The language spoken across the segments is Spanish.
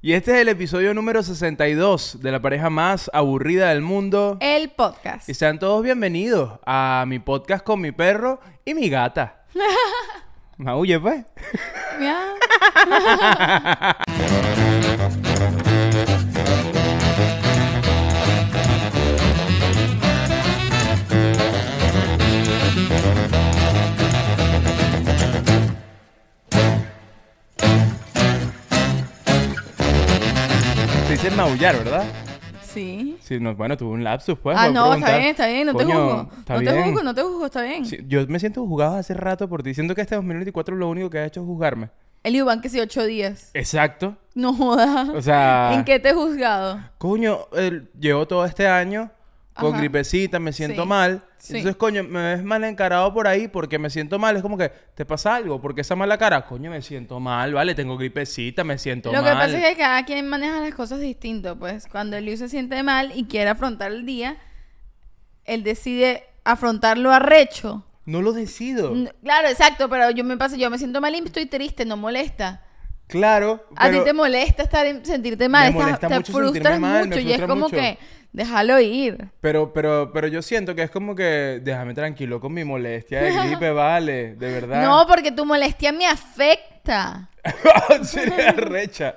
Y este es el episodio número 62 de la pareja más aburrida del mundo. El podcast. Y sean todos bienvenidos a mi podcast con mi perro y mi gata. Maulle, pues. dice maullar, ¿verdad? Sí. Sí, no, bueno, tuve un lapsus, pues. ah, no, está bien, está bien, no te juzgo. No te bien. juzgo, no te juzgo, está bien. Sí, yo me siento juzgado hace rato por ti. Siento que este 2024 lo único que ha hecho es juzgarme. El Iván que sí, ocho días. Exacto. No jodas. O sea... ¿En qué te he juzgado? Coño, el- llevo todo este año con Ajá. gripecita, me siento Sí. mal. Sí. Entonces, coño, me ves mal encarado por ahí porque me siento mal. Es como que, ¿te pasa algo? porque esa mala cara? Coño, me siento mal, ¿vale? Tengo gripecita, me siento Lo mal. que pasa es que cada quien maneja las cosas distinto. Pues cuando el se siente mal y quiere afrontar el día, él decide afrontarlo arrecho. No lo decido. Claro, exacto, pero yo me pasa, yo me siento mal y estoy triste, no molesta. Claro. A pero- ti te molesta estar en- sentirte mal, Me estás- molesta te mucho sentirme frustras mal, me mucho y es frustra como mucho. que déjalo ir. Pero, pero, pero yo siento que es como que déjame tranquilo con mi molestia de gripe, vale, de verdad. No, porque tu molestia me afecta. Sería recha.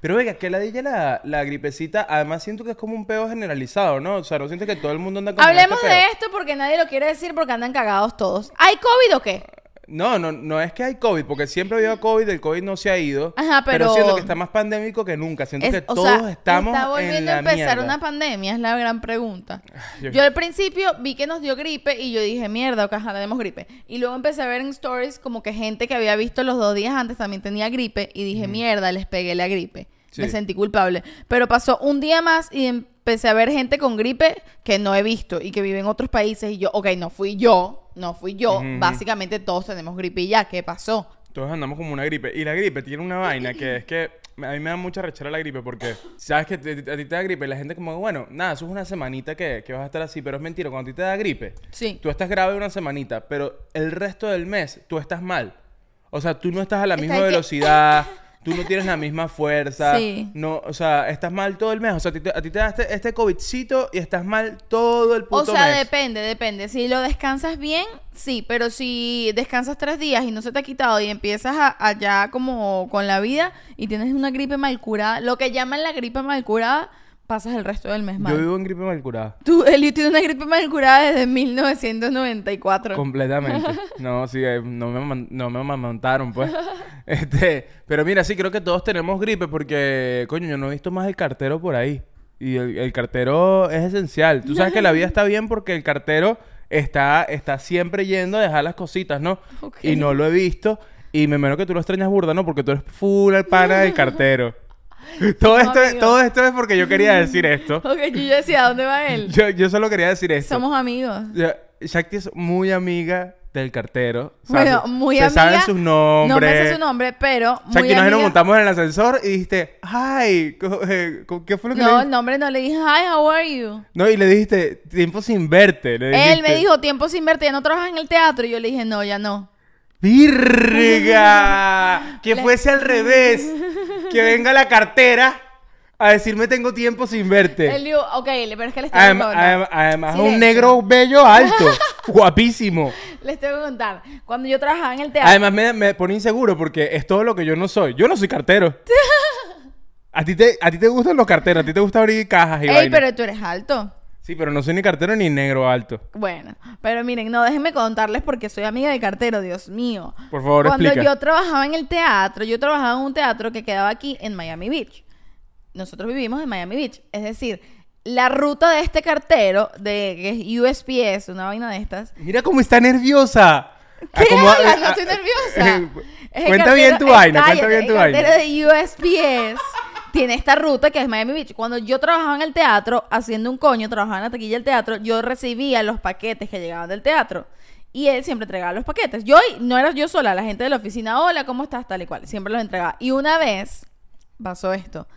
Pero oiga, que la dije la, la gripecita, además siento que es como un peo generalizado, ¿no? O sea, no siento que todo el mundo anda con Hablemos este de peo. esto porque nadie lo quiere decir porque andan cagados todos. ¿Hay COVID o qué? No, no, no es que hay COVID, porque siempre ha habido COVID, el COVID no se ha ido. Ajá, pero- siento que está más pandémico que nunca. Siento Es- que o todos sea, estamos está en volviendo la a empezar mierda. una pandemia, es la gran pregunta. yo- Yo al principio vi que nos dio gripe y yo dije, mierda, ojalá tenemos gripe. Y luego empecé a ver en stories como que gente que había visto los dos días antes también tenía gripe y dije, mierda, les pegué la gripe. Sí. Me sentí culpable. Pero pasó un día más y empecé a ver gente con gripe que no he visto y que vive en otros países y yo, ok, no fui yo, no fui yo. Básicamente todos tenemos gripe y ya, ¿qué pasó? Todos andamos como una gripe. Y la gripe tiene una vaina que es que a mí me da mucha rechera la gripe porque sabes que te- a ti te da gripe y la gente como, bueno, nada, eso es una semanita que, que vas a estar así, pero es mentira. Cuando a ti te da gripe, Sí. tú estás grave una semanita, pero el resto del mes tú estás mal. O sea, tú no estás a la misma que- velocidad, tú no tienes la misma fuerza. Sí. No, o sea, estás mal todo el mes. O sea, a ti te, a ti te da este, este COVIDcito y estás mal todo el O puto sea, mes. depende, depende. Si lo descansas bien, sí, pero si descansas tres días y no se te ha quitado y empiezas a- allá como con la vida y tienes una gripe mal curada, lo que llaman la gripe mal curada, pasas el resto del mes mal. Yo vivo en gripe mal curada. Tú, Elio, tiene una gripe mal curada desde 1994. Completamente. No, sí, eh, no me, no me amamantaron, pues. Este, pero mira, sí, creo que todos tenemos gripe porque, coño, yo no he visto más el cartero por ahí. Y el, el cartero es esencial. Tú sabes que la vida está bien porque el cartero está, está siempre yendo a dejar las cositas, ¿no? Ok. Y no lo he visto. Y me imagino que tú lo extrañas burda, ¿no? Porque tú eres full al pana del cartero. todo, esto, todo esto es porque yo quería decir esto. Ok, yo decía, ¿a dónde va él? Yo, yo solo quería decir esto. Somos amigos. Shakti es muy amiga del cartero. O sea, Bueno, se- muy se amiga. saben sus nombres. No me sé su nombre, pero muy Shakti, nos amiga. montamos en el ascensor y dijiste, hi, eh, ¿qué fue lo que No, el nombre no le dije, hi, how are you? No, y le dijiste, tiempo sin verte. le Él me dijo, tiempo sin verte, ¿ya no trabajas en el teatro? Y yo le dije, no, ya no. ¡Virga! que fuese al revés. Que venga la cartera a decirme tengo tiempo sin verte. Él dijo, ok, pero es que les tengo Adem- que contar. adem- además, Silencio. un negro bello alto. guapísimo. Les tengo que contar. Cuando yo trabajaba en el teatro. Además me, me pone inseguro porque es todo lo que yo no soy. Yo no soy cartero. a, ti te, a ti te gustan los carteros, a ti te gusta abrir cajas y Ey, vainas. pero tú eres alto. Sí, pero no soy ni cartero ni negro alto. Bueno, pero miren, no, déjenme contarles porque soy amiga del cartero, Dios mío. Por favor, Cuando explica. yo trabajaba en el teatro, yo trabajaba en un teatro que quedaba aquí en Miami Beach. Nosotros vivimos en Miami Beach. Es decir, la ruta de este cartero, de que es USPS, una vaina de estas. Mira cómo está nerviosa. Ah, ¿Qué hablas? No ah, estoy ah, nerviosa. eh, el Cuenta bien tu cartero- vaina, eh, cuenta bien tu el vaina. cartero de USPS tiene esta ruta que es Miami Beach. Cuando yo trabajaba en el teatro, haciendo un coño, trabajaba en la taquilla del teatro, yo recibía los paquetes que llegaban del teatro. Y él siempre entregaba los paquetes. Yo no era yo sola, la gente de la oficina, hola, ¿cómo estás? Tal y cual. Siempre los entregaba. Y una vez pasó esto.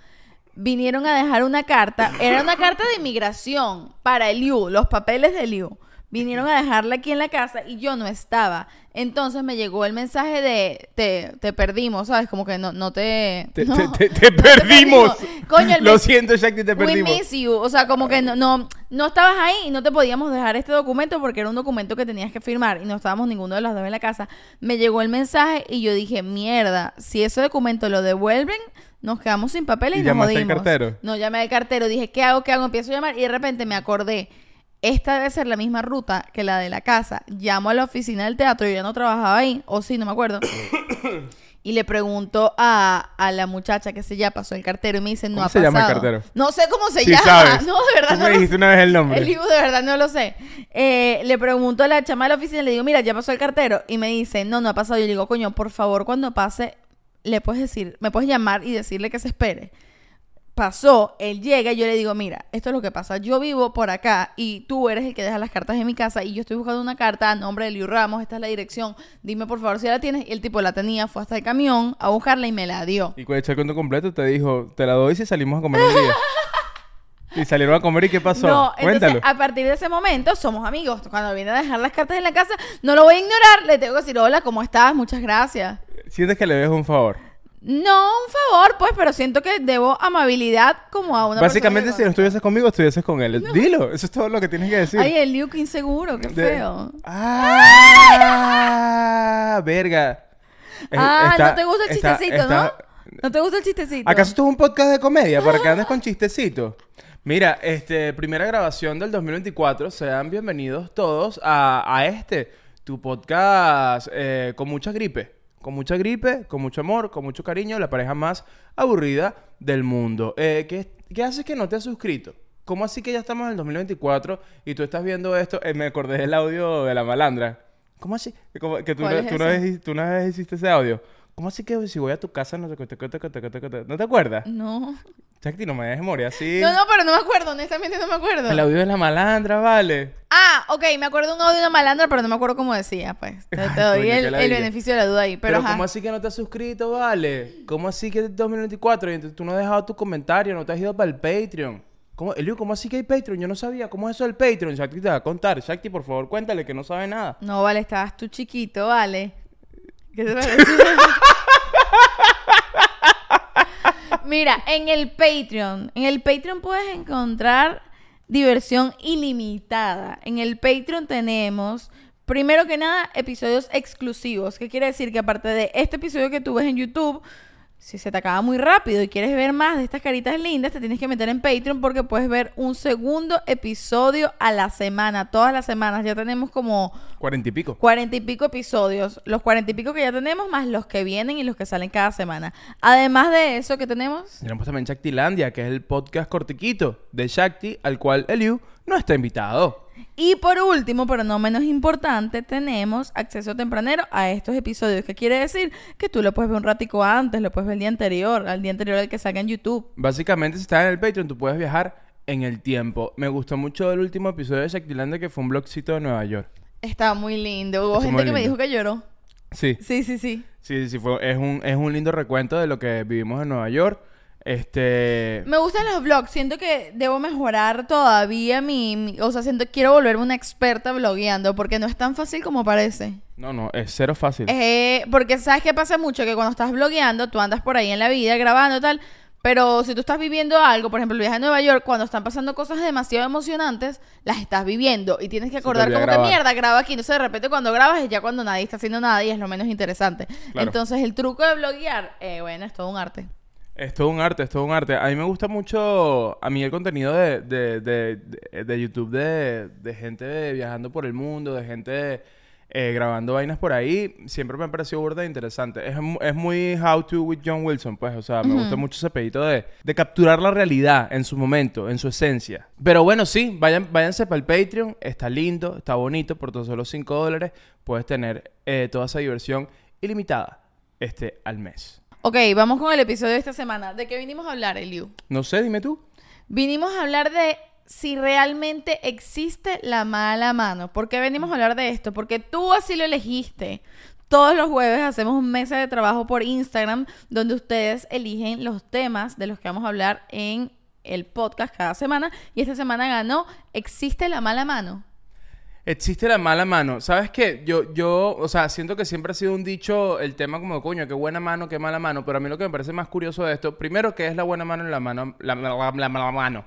Vinieron a dejar una carta. Era una carta de inmigración para el IU, los papeles del IU. Vinieron a dejarla aquí en la casa y yo no estaba. Entonces me llegó el mensaje de te, te perdimos, ¿sabes? Como que no, no te... Te, no, te- te- te no perdimos. Coño, el Lo siento, Shakti, te We perdimos. miss you. O sea, como que no, no, no estabas ahí y no te podíamos dejar este documento porque era un documento que tenías que firmar y no estábamos ninguno de los dos en la casa. Me llegó el mensaje y yo dije, mierda, si ese documento lo devuelven, nos quedamos sin papeles ¿Y y, nos llamaste al jodimos. cartero? No, llamé al cartero, dije, ¿qué hago? ¿Qué hago? Empiezo a llamar y de repente me acordé. Esta debe ser la misma ruta que la de la casa. Llamo a la oficina del teatro, yo ya no trabajaba ahí, o sí, no me acuerdo. Y le pregunto a, a la muchacha que se ya pasó el cartero y me dice, no ¿Cómo ha se llama el pasado". cartero? No sé cómo se Sí llama. sabes. No, de verdad Tú no me lo dijiste sé. una vez el nombre. El libro de verdad no lo sé. Eh, le pregunto a la chama de la oficina, le digo, mira, ya pasó el cartero. Y me dice, no, no ha pasado. Yo le digo, coño, por favor, cuando pase, le puedes decir, me puedes llamar y decirle que se espere. Pasó, él llega y yo le digo, mira, esto es lo que pasa. Yo vivo por acá y tú eres el que deja las cartas en mi casa y yo estoy buscando una carta a nombre de Liu Ramos, esta es la dirección. Dime por favor si la tienes. Y el tipo la tenía, fue hasta el camión a buscarla y me la dio. Y cuando eché el cuento completo, te dijo, te la doy si salimos a comer un día. y salieron a comer y ¿qué pasó? No, entonces Cuéntalo. a partir de ese momento somos amigos. Cuando viene a dejar las cartas en la casa, no lo voy a ignorar. Le tengo que decir, hola, ¿cómo estás? Muchas gracias. Sientes que le debes un favor. No, un favor, pues, pero siento que debo amabilidad como a una Básicamente, si no persona. estuvieses conmigo, estuvieses con él. Dilo, eso es todo lo que tienes que decir. Ay, el Liu, qué inseguro, qué De- feo. Ah, verga. Es- Ah, está- no te gusta el está- chistecito, está- ¿no? No te gusta el chistecito. ¿Acaso esto es un podcast de comedia para que andes con chistecitos? Mira, este, primera grabación del 2024. Sean bienvenidos todos a, a este, tu podcast eh, con mucha gripe. Con mucha gripe, con mucho amor, con mucho cariño, la pareja más aburrida del mundo. Eh, ¿qué, ¿Qué haces que no te has suscrito? ¿Cómo así que ya estamos en el 2024 y tú estás viendo esto? Eh, me acordé del audio de la malandra. ¿Cómo así? ¿Cómo- que tú, ¿Cuál una- es tú una ese? vez, tú una vez hiciste ese audio. ¿Cómo así que si voy a tu casa no te- ¿No te acuerdas? No. Chacti, no me dejes morir así. No, no, pero no me acuerdo, honestamente no me acuerdo. El audio de la malandra, vale. Ah, ok, me acuerdo de un audio de una malandra, pero no me acuerdo cómo decía, pues. Te, te doy coño, el, beneficio de la duda ahí. Pero, Pero. ¿cómo así que no te has suscrito, vale? ¿Cómo así que es 2024 y entonces tú no has dejado tu comentario, no te has ido para el Patreon? ¿Cómo, Elio, ¿cómo así que hay Patreon? Yo no sabía. ¿Cómo es eso del Patreon? Shakti te va a contar. Shakti, por favor, cuéntale que no sabe nada. No, vale, estabas tú chiquito, vale. ¿Qué te parece? Mira, en el Patreon, en el Patreon puedes encontrar diversión ilimitada. En el Patreon tenemos, primero que nada, episodios exclusivos. ¿Qué quiere decir? Que aparte de este episodio que tú ves en YouTube, si se te acaba muy rápido y quieres ver más de estas caritas lindas, te tienes que meter en Patreon porque puedes ver un segundo episodio a la semana, todas las semanas. Ya tenemos como Cuarenta y pico. cuarenta y pico episodios. Los cuarenta y pico que ya tenemos, más los que vienen y los que salen cada semana. Además de eso, ¿qué tenemos? Tenemos también Shaktilandia, que es el podcast cortiquito de Shakti, al cual Eliu no está invitado. Y por último, pero no menos importante, tenemos acceso tempranero a estos episodios. ¿Qué quiere decir? Que tú lo puedes ver un ratico antes, lo puedes ver el día anterior, al día anterior al que salga en YouTube. Básicamente, si estás en el Patreon, tú puedes viajar en el tiempo. Me gustó mucho el último episodio de Shaktilandia, que fue un blogcito de Nueva York. Está muy lindo. Hubo Está gente que me dijo que lloró. Sí. Sí, sí, sí. Sí, sí, sí, fue, es, un, es un lindo recuento de lo que vivimos en Nueva York. Este... Me gustan los vlogs. Siento que debo mejorar todavía mi, mi- O sea, siento que quiero volverme una experta blogueando porque no es tan fácil como parece. No, no, es cero fácil. Eh, porque sabes que pasa mucho que cuando estás blogueando, tú andas por ahí en la vida grabando tal, pero si tú estás viviendo algo, por ejemplo, el viaje a Nueva York, cuando están pasando cosas demasiado emocionantes, las estás viviendo y tienes que acordar como que grabar. mierda, graba aquí. Entonces de repente cuando grabas es ya cuando nadie está haciendo nada y es lo menos interesante. Claro. Entonces el truco de bloguear, eh, bueno, es todo un arte. Es todo un arte, es todo un arte. A mí me gusta mucho, a mí el contenido de, de, de, de- de YouTube de, de gente viajando por el mundo, de gente eh, grabando vainas por ahí, siempre me ha parecido burda e interesante. Es, es muy How to with John Wilson, pues, o sea, me gusta mucho ese pedito de, de capturar la realidad en su momento, en su esencia. Pero bueno, sí, vayan, váyanse para el Patreon, está lindo, está bonito, por tan solo 5 dólares puedes tener eh, toda esa diversión ilimitada este al mes. Ok, vamos con el episodio de esta semana. ¿De qué vinimos a hablar, Eliu? No sé, dime tú. Vinimos a hablar de si realmente existe la mala mano. ¿Por qué venimos a hablar de esto? Porque tú así lo elegiste. Todos los jueves hacemos un mesa de trabajo por Instagram donde ustedes eligen los temas de los que vamos a hablar en el podcast cada semana. Y esta semana ganó ¿Existe la mala mano? Existe la mala mano. ¿Sabes qué? Yo, yo, o sea, siento que siempre ha sido un dicho el tema como, coño, qué buena mano, qué mala mano. Pero a mí lo que me parece más curioso de esto, primero, ¿qué es la buena mano y la mano? La, la, la- la mala mano.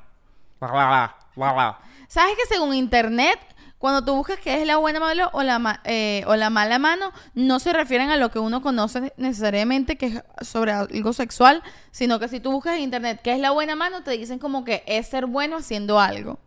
¿Sabes que según internet, cuando tú buscas qué es la buena mano o la, eh, o la mala mano, no se refieren a lo que uno conoce necesariamente que es sobre algo sexual, sino que si tú buscas en internet qué es la buena mano, te dicen como que es ser bueno haciendo algo.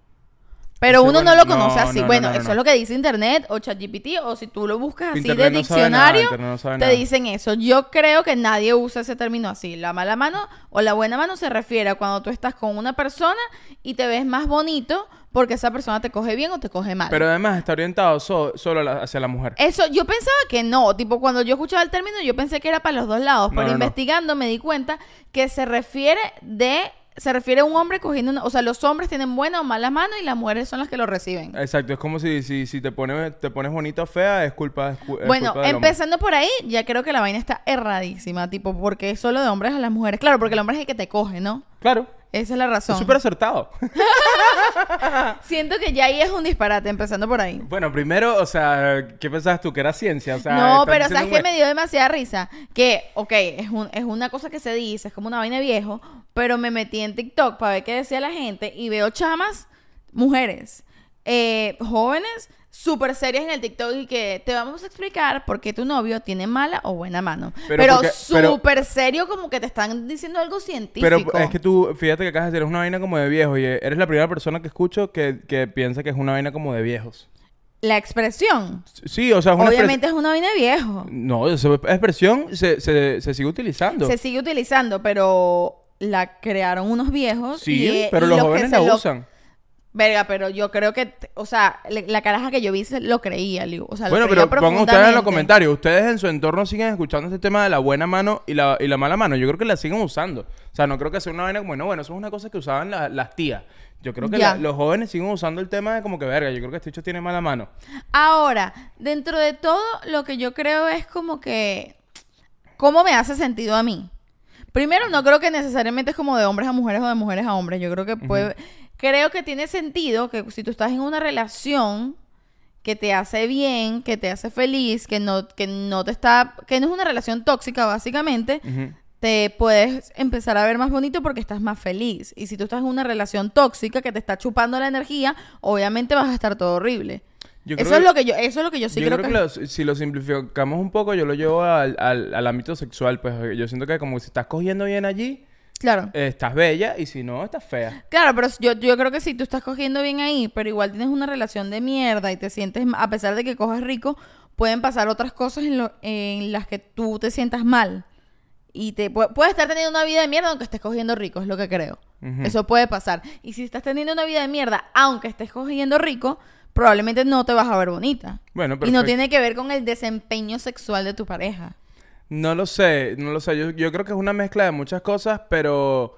Pero uno bueno- no lo conoce no, así. no, no, bueno, no, no, eso es lo que dice internet o ChatGPT o si tú lo buscas así Internet de nada, diccionario, te dicen eso. Yo creo que nadie usa ese término así. La mala mano o la buena mano se refiere a cuando tú estás con una persona y te ves más bonito porque esa persona te coge bien o te coge mal. Pero además está orientado so- solo la- hacia la mujer. Eso, yo pensaba que no, tipo cuando yo escuchaba el término yo pensé que era para los dos lados, pero investigando me di cuenta que se refiere de, se refiere a un hombre cogiendo una, o sea, los hombres tienen buena o mala mano y las mujeres son las que lo reciben. Exacto, es como si, si, si te, pones, te pones bonita o fea, es culpa, es Bueno, culpa del hombre. empezando por ahí, ya creo que la vaina está erradísima, tipo, porque es solo de hombres a las mujeres. Claro, porque el hombre es el que te coge, ¿no? Claro, Esa es la razón. súper acertado. Siento que ya ahí es un disparate, empezando por ahí. bueno, primero, o sea, ¿qué pensabas tú? Que era ciencia, o sea... no, pero ¿sabes hue- me dio demasiada risa? Que, ok, es, un, es una cosa que se dice, es como una vaina de viejo, pero me metí en TikTok para ver qué decía la gente y veo chamas, mujeres, eh, jóvenes, súper serias en el TikTok y que te vamos a explicar por qué tu novio tiene mala o buena mano. Pero Pero, pero- súper serio como que te están diciendo algo científico. Pero es que tú, fíjate que acabas de decir, es una vaina como de viejos y eres la primera persona que escucho que, que piensa que es una vaina como de viejos. La expresión, Sí, o sea, es una obviamente es una vaina de viejo. No, esa expresión se, se, se sigue utilizando. Se sigue utilizando, pero la crearon unos viejos. Sí, y- pero y los que jóvenes la lo- usan. Verga, pero yo creo que, o sea, le- la caraja que yo vi se lo creía, Liu. O sea, lo Bueno, creía pero pongan ustedes en los profundamente. comentarios. ¿Ustedes en su entorno siguen escuchando este tema de la buena mano y la, y la mala mano? Yo creo que la siguen usando. O sea, no creo que sea una vaina como, no, bueno, eso es una cosa que usaban la- las tías. Yo creo que Ya. la- los jóvenes siguen usando el tema de como que, verga, yo creo que este hecho tiene mala mano. Ahora, dentro de todo, lo que yo creo es como que, ¿cómo me hace sentido a mí? Primero, no creo que necesariamente es como de hombres a mujeres o de mujeres a hombres. Yo creo que puede, creo que tiene sentido que si tú estás en una relación que te hace bien, que te hace feliz, que no, que no te está, que no es una relación tóxica, básicamente, te puedes empezar a ver más bonito porque estás más feliz. Y si tú estás en una relación tóxica que te está chupando la energía, obviamente vas a estar todo horrible. Yo Eso es lo que yo, eso es lo que yo sí yo creo, creo que, que lo- si lo simplificamos un poco, yo lo llevo al, al- al ámbito sexual. Pues yo siento que como si estás cogiendo bien allí, Claro. eh, estás bella y si no, estás fea. Claro, pero yo, yo creo que si tú estás cogiendo bien ahí, pero igual tienes una relación de mierda y te sientes, a pesar de que cojas rico, pueden pasar otras cosas en, lo- en las que tú te sientas mal. Y te pu- puedes estar teniendo una vida de mierda aunque estés cogiendo rico, es lo que creo. Eso puede pasar. Y si estás teniendo una vida de mierda aunque estés cogiendo rico, probablemente no te vas a ver bonita. Bueno, y no tiene que ver con el desempeño sexual de tu pareja. No lo sé, no lo sé. Yo, yo creo que es una mezcla de muchas cosas, pero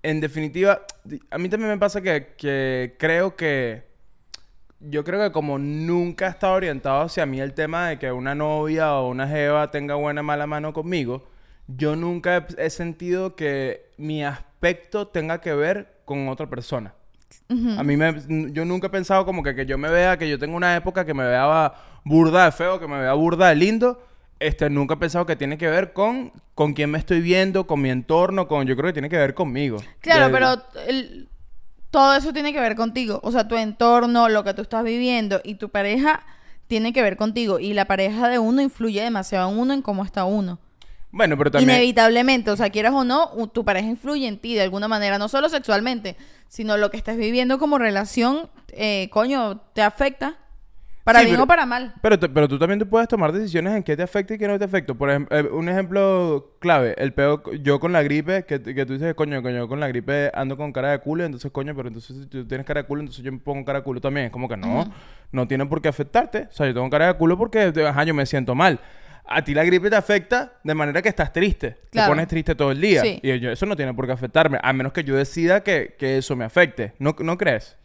en definitiva, a mí también me pasa que, que creo que. Yo creo que como nunca estado orientado hacia mí el tema de que una novia o una jeva tenga buena o mala mano conmigo, yo nunca he, he sentido que mi aspecto tenga que ver con otra persona. A mí me, yo nunca he pensado como que, que yo me vea, que yo tengo una época que me vea burda de feo, que me vea burda de lindo. Este, nunca he pensado que tiene que ver con, con quién me estoy viendo, con mi entorno, con, yo creo que tiene que ver conmigo. Claro, De- pero el- todo eso tiene que ver contigo. O sea, tu entorno, lo que tú estás viviendo y tu pareja tiene que ver contigo. Y la pareja de uno influye demasiado en uno, en cómo está uno. Bueno, pero también... Inevitablemente, o sea, quieras o no, tu pareja influye en ti de alguna manera, no solo sexualmente, sino lo que estás viviendo como relación, eh, coño, te afecta. Para Sí, bien pero- o para mal. Pero, te- pero tú también te puedes tomar decisiones en qué te afecta y qué no te afecta. Por ejemplo, un ejemplo clave, el peo, yo con la gripe, que, que tú dices, coño, coño, con la gripe ando con cara de culo, entonces, coño, pero entonces si tú tienes cara de culo, entonces yo me pongo cara de culo también. Es como que no, no tiene por qué afectarte. O sea, yo tengo cara de culo porque, ajá, yo me siento mal. a ti la gripe te afecta de manera que estás triste. Claro. Te pones triste todo el día. Sí. Y yo, eso no tiene por qué afectarme, a menos que yo decida que, que eso me afecte. ¿No, ¿No crees?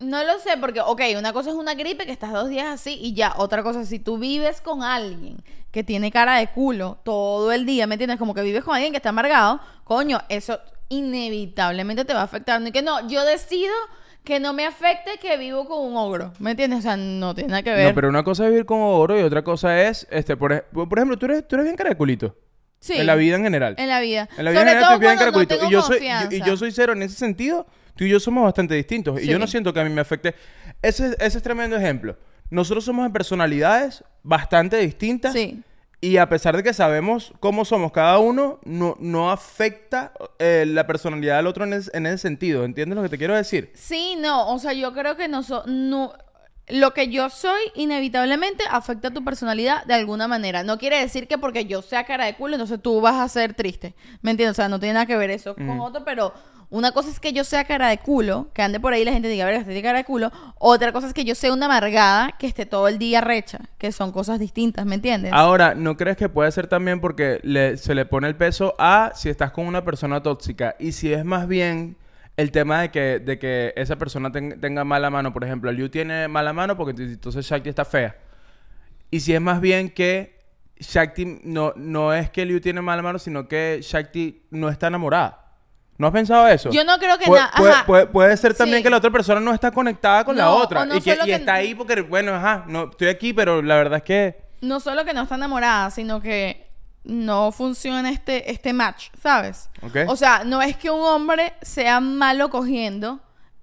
No lo sé, porque, ok, una cosa es una gripe que estás dos días así y ya. Otra cosa si tú vives con alguien que tiene cara de culo todo el día, ¿me entiendes? Como que vives con alguien que está amargado, coño, eso inevitablemente te va a afectar. No y que no, yo decido que no me afecte que vivo con un ogro, ¿me entiendes? O sea, no tiene nada que ver. No, pero una cosa es vivir con oro y otra cosa es, este, por, por ejemplo, tú eres, tú eres bien cara de culito. Sí, En la vida en general. En la vida. En la vida Sobre en general todo bien y, yo soy, yo- y yo soy cero en ese sentido. Tú y yo somos bastante distintos. Y yo no siento que a mí me afecte. Ese, ese es tremendo ejemplo. Nosotros somos de personalidades bastante distintas. Sí. Y a pesar de que sabemos cómo somos cada uno, no, no afecta eh, la personalidad del otro en ese, en ese sentido. ¿Entiendes lo que te quiero decir? Sí, no, o sea, yo creo que no, so- no lo que yo soy inevitablemente afecta a tu personalidad de alguna manera. No quiere decir que porque yo sea cara de culo, entonces tú vas a ser triste. ¿Me entiendes? O sea, no tiene nada que ver eso con otro, pero una cosa es que yo sea cara de culo, que ande por ahí la gente diga, verga, este tiene cara de culo. Otra cosa es que yo sea una amargada que esté todo el día recha, que son cosas distintas, ¿me entiendes? Ahora, ¿no crees que puede ser también porque se le pone el peso a si estás con una persona tóxica y si es más bien el tema de que, de que esa persona ten- tenga mala mano? Por ejemplo, Liu tiene mala mano porque ent- entonces Shakti está fea. Y si es más bien que Shakti no, no es que Liu tiene mala mano, sino que Shakti no está enamorada. ¿No has pensado eso? Yo no creo que Puede, na- puede- ajá. puede- puede ser también Sí. que la otra persona no está conectada con la otra. no y que solo y que- está ahí porque, bueno, ajá, no, estoy aquí, pero la verdad es que... no solo que no está enamorada, sino que no funciona este, este match, ¿sabes? O sea, no es que un hombre sea malo cogiendo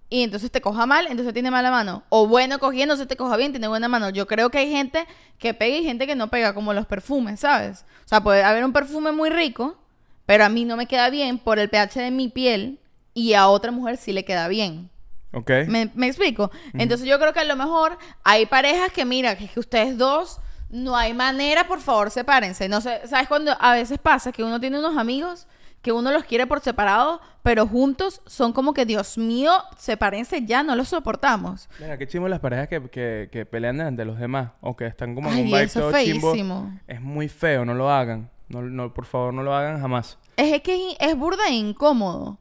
y entonces te coja mal, entonces tiene mala mano. O bueno cogiendo, entonces te coja bien, tiene buena mano. Yo creo que hay gente que pega y gente que no pega, como los perfumes, ¿sabes? O sea, puede haber un perfume muy rico, pero a mí no me queda bien por el pH de mi piel y a otra mujer sí le queda bien. Ok. ¿Me, me explico? Entonces yo creo que a lo mejor hay parejas que, mira, que, es que ustedes dos, no hay manera, por favor, sepárense. No sé, ¿sabes cuando a veces pasa que uno tiene unos amigos que uno los quiere por separado, pero juntos son como que, Dios mío, sepárense ya, no los soportamos. Mira, qué chimbo las parejas que, que, que pelean de los demás. O que están como en Ay, un vibe todo chimbo. feísimo. Es muy feo, no lo hagan. No, no, por favor, no lo hagan jamás. Es que es, es burda e incómodo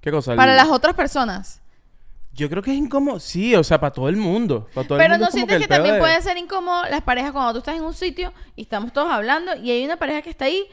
¿Qué cosa? para El- las otras personas. Yo creo que es incómodo. Sí, o sea, para todo el mundo. Para todo el Pero mundo no sientes que, también de- puede ser incómodo las parejas cuando tú estás en un sitio y estamos todos hablando y hay una pareja que está ahí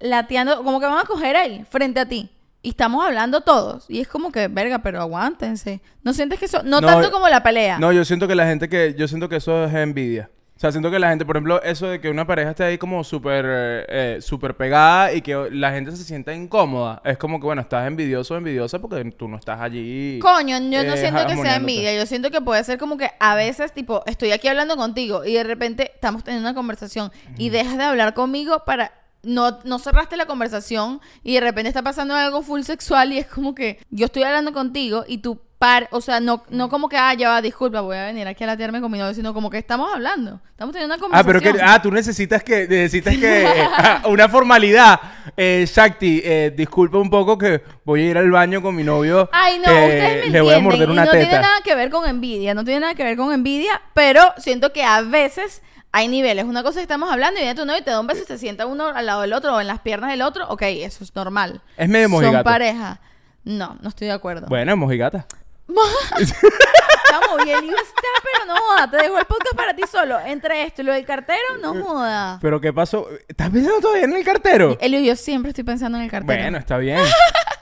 lateando, como que van a coger ahí, frente a ti. Y estamos hablando todos. Y es como que, verga, pero aguántense. No sientes que eso. No, No, tanto como la pelea. No, yo siento que la gente que... Yo siento que eso es envidia. O sea, siento que la gente, por ejemplo, eso de que una pareja esté ahí como súper eh, eh, súper pegada y que la gente se sienta incómoda. Es como que, bueno, estás envidioso o envidiosa porque tú no estás allí. Coño, yo no eh, siento que sea envidia. Yo siento que puede ser como que a veces, tipo, estoy aquí hablando contigo y de repente estamos teniendo una conversación y dejas de hablar conmigo para. No, no cerraste la conversación y de repente está pasando algo full sexual y es como que yo estoy hablando contigo y tú par, o sea, no, no como que, ah, ya va, disculpa, voy a venir aquí a latearme con mi novio, sino como que estamos hablando, estamos teniendo una Ah, pero conversación. que... Ah, tú necesitas que... Necesitas que... ah, una formalidad. Eh, Shakti, eh, disculpa un poco que voy a ir al baño con mi novio. Ay, no, que ustedes me Le voy a entienden, morder y una no teta. tiene nada que ver con envidia, no tiene nada que ver con envidia, pero siento que a veces hay niveles. Una cosa que estamos hablando y viene tu novio y te da un beso y se sienta uno al lado del otro o en las piernas del otro. Ok, eso es normal. Es medio Son mojigato. pareja. No, no estoy de acuerdo. Bueno, mojigata. Estamos bien, está, pero no joda. Te dejo el podcast para ti solo. Entre esto y lo del cartero, no joda. ¿Pero qué pasó? ¿Estás pensando todavía en el cartero? Elio, yo siempre estoy pensando en el cartero. Bueno, está bien.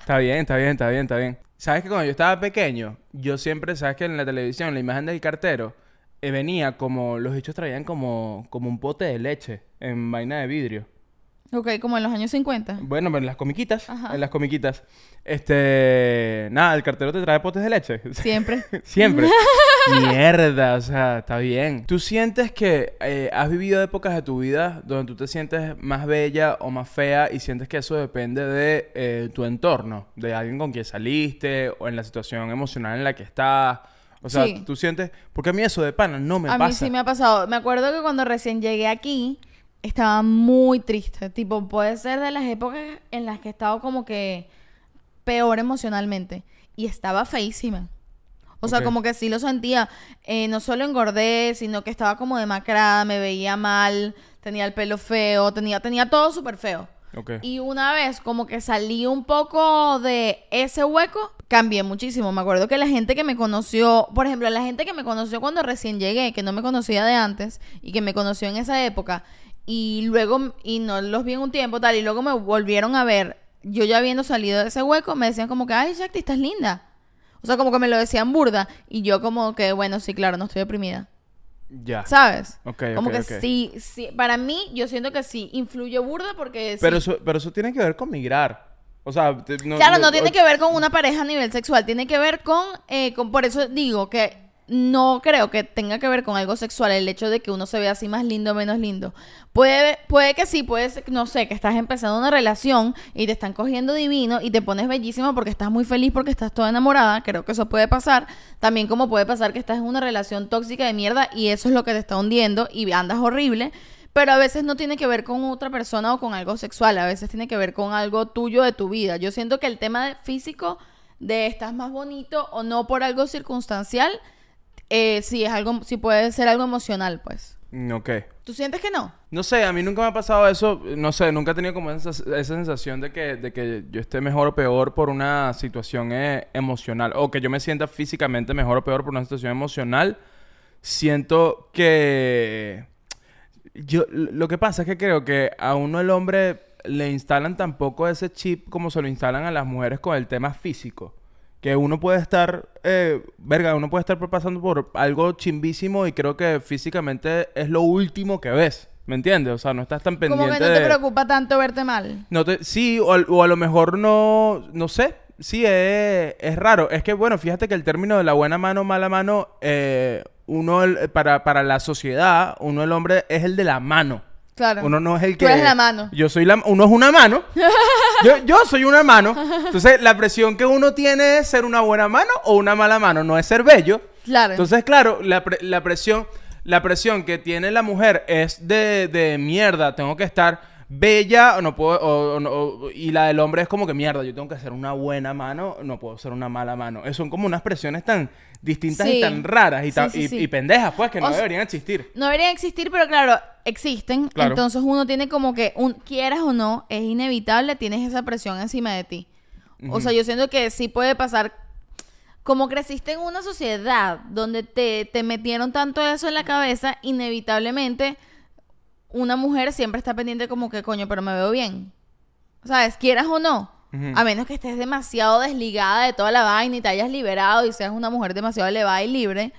Está bien, está bien, está bien, está bien. ¿Sabes que cuando yo estaba pequeño, yo siempre, ¿sabes que en la televisión la imagen del cartero eh, venía como, los hechos traían como, como un pote de leche en vaina de vidrio? Ok, como en los años 50. Bueno, pero en las comiquitas, Ajá. en las comiquitas. Este, nada, el cartero te trae potes de leche. Siempre. Siempre. Mierda, o sea, está bien. ¿Tú sientes que eh, has vivido épocas de tu vida donde tú te sientes más bella o más fea y sientes que eso depende de eh, tu entorno? De alguien con quien saliste o en la situación emocional en la que estás. O sea, Sí. tú sientes... Porque a mí eso de pana no me a pasa. mí sí me ha pasado. Me acuerdo que cuando recién llegué aquí, estaba muy triste. Tipo, puede ser de las épocas en las que he estado como que peor emocionalmente. Y estaba feísima. O sea, como que sí lo sentía. Eh, no solo engordé, sino que estaba como demacrada, me veía mal. tenía el pelo feo, tenía, tenía todo súper feo. Ok. Y una vez como que salí un poco de ese hueco, cambié muchísimo. Me acuerdo que la gente que me conoció, por ejemplo, la gente que me conoció cuando recién llegué, que no me conocía de antes y que me conoció en esa época, y luego, y no los vi en un tiempo tal, y luego me volvieron a ver, yo ya habiendo salido de ese hueco, me decían como que, ay, Shakti, estás linda. O sea, como que me lo decían burda, y yo como que, bueno, sí, claro, no estoy deprimida. Ya. ¿Sabes? Ok, como que sí, sí, para mí yo siento que sí influye burda porque Pero, sí. eso, pero eso tiene que ver con migrar. O sea, no, claro, no tiene que ver con una pareja a nivel sexual, tiene que ver con, eh, con por eso digo que no creo que tenga que ver con algo sexual el hecho de que uno se vea así más lindo o menos lindo. Puede, puede que sí, puede ser, no sé, que estás empezando una relación y te están cogiendo divino y te pones bellísimo porque estás muy feliz porque estás toda enamorada, creo que eso puede pasar. También como puede pasar que estás en una relación tóxica de mierda y eso es lo que te está hundiendo y andas horrible. Pero a veces no tiene que ver con otra persona o con algo sexual, a veces tiene que ver con algo tuyo de tu vida. Yo siento que el tema físico, de estás más bonito o no por algo circunstancial, eh, sí es algo, sí puede ser algo emocional, pues. Ok. ¿Tú sientes que no? No sé, a mí nunca me ha pasado eso. No sé, nunca he tenido como esa, esa sensación de que, de que yo esté mejor o peor por una situación eh, emocional. O que yo me sienta físicamente mejor o peor por una situación emocional. Siento que... Yo, lo que pasa es que creo que a uno el hombre le instalan tampoco ese chip como se lo instalan a las mujeres con el tema físico. Que uno puede estar, eh, verga, uno puede estar pasando por algo chimbísimo y creo que físicamente es lo último que ves. ¿Me entiendes? O sea, no estás tan pendiente Como que no te preocupa tanto verte mal. no te- sí, o, o a lo mejor no, no sé. Sí, es, es raro. Es que, bueno, fíjate que el término de la buena mano, mala mano, eh, uno, el- para, para la sociedad, uno el hombre es el de la mano. Claro. Uno no es el Tú que... eres la mano. Yo soy la... Uno es una mano. yo, yo soy una mano. Entonces, la presión que uno tiene es ser una buena mano o una mala mano. No es ser bello. Claro. Entonces, claro, la, pre- la presión... La presión que tiene la mujer es de, de mierda. Tengo que estar bella o no puedo... o- o y la del hombre es como que mierda. Yo tengo que ser una buena mano. No puedo ser una mala mano. Son como unas presiones tan distintas y tan raras y, Sí, tan- sí, y- pendejas, pues, que no O sea- deberían existir. No deberían existir, pero claro, existen. Claro. Entonces uno tiene como que, un, quieras o no, es inevitable, tienes esa presión encima de ti. O sea, yo siento que sí puede pasar. Como creciste en una sociedad donde te, te metieron tanto eso en la cabeza, inevitablemente una mujer siempre está pendiente como que, coño, pero me veo bien. ¿Sabes? Quieras o no. A menos que estés demasiado desligada de toda la vaina y te hayas liberado y seas una mujer demasiado elevada y libre.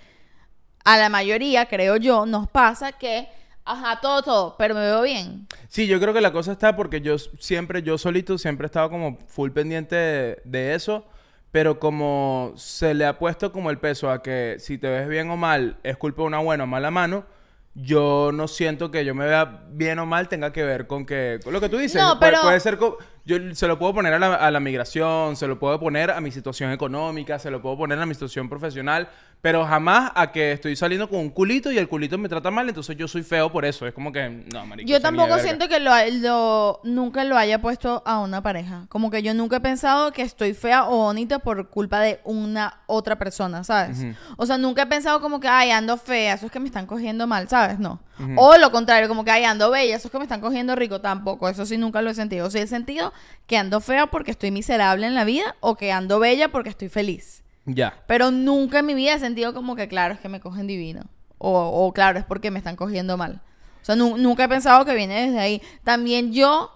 A la mayoría, creo yo, nos pasa que, ajá, todo, todo, pero me veo bien. Sí, yo creo que la cosa está porque yo siempre, yo solito, siempre he estado como full pendiente de, de eso, pero como se le ha puesto como el peso a que si te ves bien o mal es culpa de una buena o mala mano, yo no siento que yo me vea bien o mal tenga que ver con que, con lo que tú dices, No, puede, pero- puede ser, yo se lo puedo poner a la, a la migración, se lo puedo poner a mi situación económica, se lo puedo poner a mi situación profesional, pero jamás a que estoy saliendo con un culito y el culito me trata mal, entonces yo soy feo por eso. Es como que, no, marico. Yo tampoco siento que lo, lo- nunca lo haya puesto a una pareja. Como que yo nunca he pensado que estoy fea o bonita por culpa de una otra persona, ¿sabes? O sea, nunca he pensado como que, ay, ando fea, eso es que me están cogiendo mal, ¿sabes? No. O lo contrario, como que, ay, ando bella, eso es que me están cogiendo rico, tampoco. Eso sí nunca lo he sentido. Sí he sentido que ando fea porque estoy miserable en la vida o que ando bella porque estoy feliz. Ya. Pero nunca en mi vida he sentido como que, claro, es que me cogen divino. O, o claro, es porque me están cogiendo mal. O sea, nu- nunca he pensado que viene desde ahí. También yo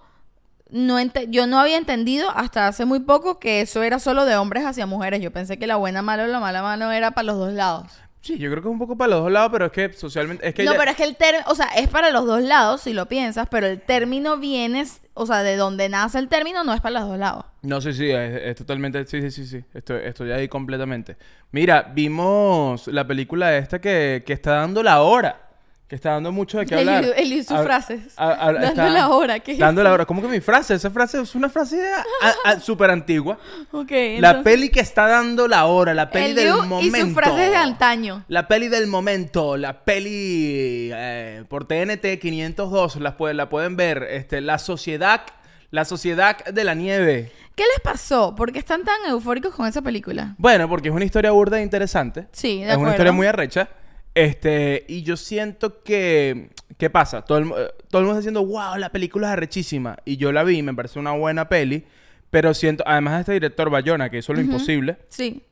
no, yo no había entendido hasta hace muy poco que eso era solo de hombres hacia mujeres. Yo pensé que la buena mano o la mala mano era para los dos lados. Sí, yo creo que es un poco para los dos lados, pero es que socialmente... Es que no, ya- pero es que el término, o sea, es para los dos lados si lo piensas, pero el término viene, o sea, de donde nace el término no es para los dos lados. No, sí, sí, es, es totalmente... Sí, sí, sí, sí. Estoy, estoy ahí completamente. Mira, vimos la película esta que, que está dando la hora. Que está dando mucho de qué hablar. él y sus frases. Dando la hora, ¿qué es Dando la hora. ¿Cómo que mi frase? Esa frase es una frase súper antigua. Ok, La entonces- peli que está dando la hora, la peli El del momento. y sus frases de antaño. La peli del momento, la peli eh, por TNT 502, la, la pueden ver. Este, la sociedad, la sociedad de la nieve. ¿Qué les pasó? ¿Por qué están tan eufóricos con esa película? Bueno, porque es una historia burda e interesante. Sí, de Es una acuerdo. historia muy arrecha. Este, y yo siento que ¿qué pasa? Todo el, eh, todo el mundo está diciendo, wow, la película es arrechísima. Y yo la vi, me parece una buena peli. Pero siento, además de este director Bayona, que hizo lo imposible, Sí.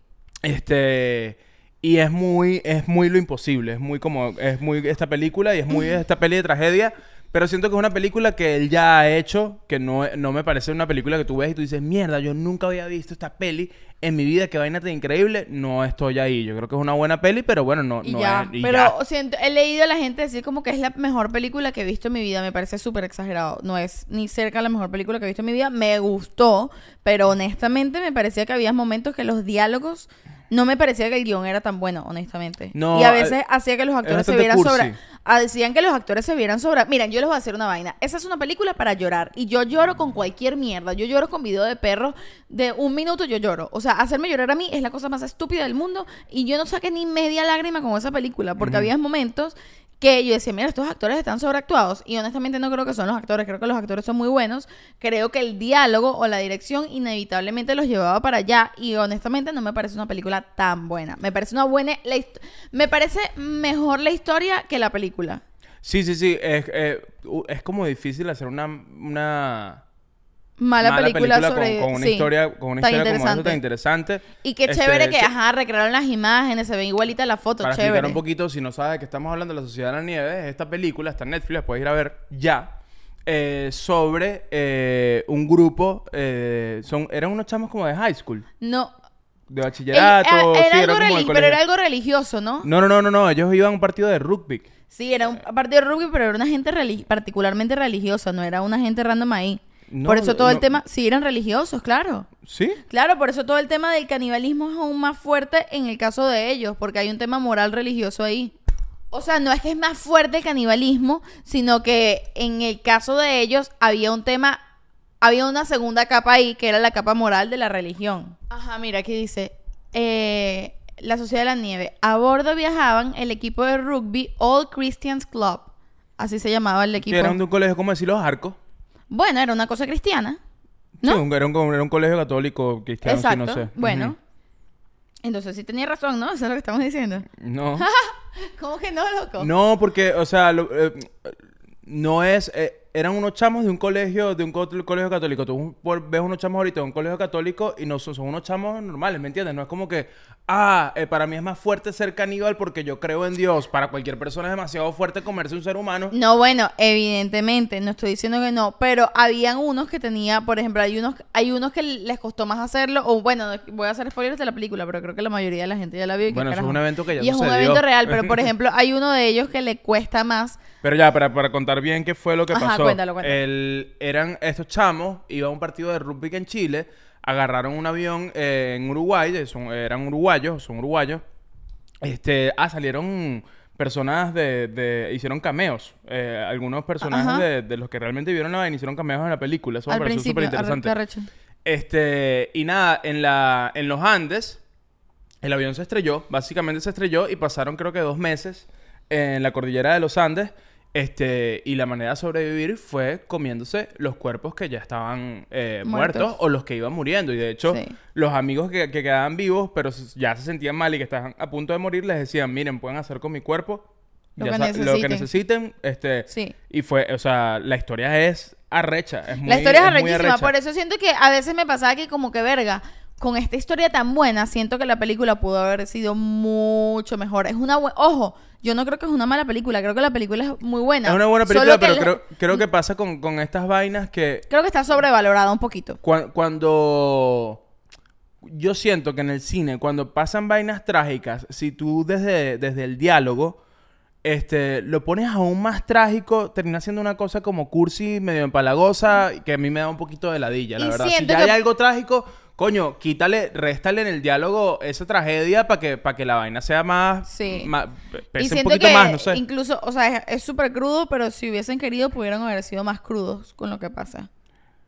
este... Y es muy, es muy lo imposible. Es muy como, es muy esta película y es muy esta peli de tragedia. Pero siento que es una película que él ya ha hecho, que no, no me parece una película que tú ves y tú dices, mierda, yo nunca había visto esta peli en mi vida, qué vaina tan increíble. No estoy ahí. Yo creo que es una buena peli, pero bueno, no, Y no ya. es. y Pero ya. siento- he leído a la gente decir como que es la mejor película que he visto en mi vida. Me parece súper exagerado. No es ni cerca la mejor película que he visto en mi vida. Me gustó, pero honestamente me parecía que había momentos que los diálogos... No me parecía que el guion era tan bueno, honestamente. No, y a eh, veces hacía que los actores se vieran sobre... ah, Decían que los actores se vieran sobre... Miren, yo les voy a hacer una vaina. Esa es una película para llorar. Y yo lloro con cualquier mierda. Yo lloro con video de perros. De un minuto yo lloro. O sea, hacerme llorar a mí es la cosa más estúpida del mundo. Y yo no saqué ni media lágrima con esa película. Porque había momentos que yo decía, mira, estos actores están sobreactuados. Y honestamente no creo que son los actores. Creo que los actores son muy buenos. Creo que el diálogo o la dirección inevitablemente los llevaba para allá. Y honestamente no me parece una película tan buena. Me parece una buena... me parece mejor la historia que la película. Sí, sí, sí. Es, eh, es como difícil hacer una, una Mala, película, sobre... con, con una sí, historia, con una tan historia como esa interesante. tan interesante. Y qué Este, chévere que, che- ajá, recrearon las imágenes, se ven igualita la foto, Para explicar chévere. un poquito, si no sabes de qué estamos hablando, La Sociedad de la Nieve, esta película está en Netflix, la puedes ir a ver ya. eh, sobre eh, un grupo, eh, son, eran unos chamos como de high school, No. de el- bachillerato, era, sí, era era algo de pero era algo religioso, ¿no? No, no, no, no, no, ellos iban a un partido de rugby. Sí, era un partido de rugby, pero era una gente particularmente religiosa, no era una gente random ahí. No, por eso todo el tema, sí eran religiosos, claro. ¿Sí? Claro, por eso todo el tema del canibalismo es aún más fuerte en el caso de ellos, porque hay un tema moral religioso ahí. O sea, no es que es más fuerte el canibalismo, sino que en el caso de ellos había un tema, había una segunda capa ahí, que era la capa moral de la religión. Ajá, mira, aquí dice, eh, la Sociedad de la Nieve. A bordo viajaban el equipo de rugby All Christians Club. Así se llamaba el Que equipo. eran de un colegio, como decir, los arcos. Bueno, era una cosa cristiana. Sí, ¿No? un- era, un, era un colegio católico cristiano, sí, Exacto. no sé. Bueno. Entonces sí tenía razón, ¿no? Eso es lo que estamos diciendo. No. ¿Cómo que no, loco? No, porque, o sea, lo- eh, no es... eh, eran unos chamos de un colegio, de un co- colegio católico. Tú ves unos chamos ahorita de un colegio católico y no son, son unos chamos normales, ¿me entiendes? No es como que, ah, eh, para mí es más fuerte ser caníbal porque yo creo en Dios. Para cualquier persona es demasiado fuerte comerse un ser humano. No, bueno, evidentemente, no estoy diciendo que no, pero habían unos que tenía, por ejemplo, hay unos, hay unos que les costó más hacerlo, o bueno, no- voy a hacer spoilers de la película, pero creo que la mayoría de la gente ya la vio. Bueno, eso es un evento que ya Y es un evento real, pero por ejemplo, hay uno de ellos que le cuesta más. Pero ya, para, para contar bien qué fue lo que Ajá, pasó. Cuéntalo, cuéntalo. El- eran estos chamos, iba a un partido de rugby en Chile, agarraron un avión eh, en Uruguay, eh, son- eran uruguayos, son uruguayos. Este, ah, salieron personas de, de- hicieron cameos. Eh, algunos personajes de, de los que realmente vieron la vaina hicieron cameos en la película. Eso me pareció súper interesante. Este, y nada, en, la, en los Andes, el avión se estrelló, básicamente se estrelló y pasaron creo que dos meses en la cordillera de los Andes. Este, y la manera de sobrevivir fue comiéndose los cuerpos que ya estaban eh, muertos. Muertos. o los que iban muriendo. Y de hecho, Sí. los amigos que, que quedaban vivos, pero ya se sentían mal y que estaban a punto de morir, les decían, miren, pueden hacer con mi cuerpo Lo ya que sa- lo que necesiten". necesiten. Este, Sí. Y fue, o sea, la historia es arrecha. Es muy, la historia es muy arrechísima, arrecha. por eso siento que a veces me pasaba que como que verga, con esta historia tan buena, siento que la película pudo haber sido mucho mejor. Es una buena, ojo, yo no creo que es una mala película, creo que la película es muy buena. Es una buena película, pero creo, creo que pasa con, con estas vainas que creo que está sobrevalorada un poquito. cua- cuando... Yo siento que en el cine, cuando pasan vainas trágicas, si tú desde, desde el diálogo este, lo pones aún más trágico, termina siendo una cosa como cursi, medio empalagosa, que a mí me da un poquito de ladilla, la Y verdad. Si ya que- hay algo trágico, coño, quítale, réstale en el diálogo esa tragedia para que, para que la vaina sea más... Sí. más Y pese un poquito que más, no sé. incluso, o sea, es- es súper crudo, pero si hubiesen querido pudieron haber sido más crudos con lo que pasa.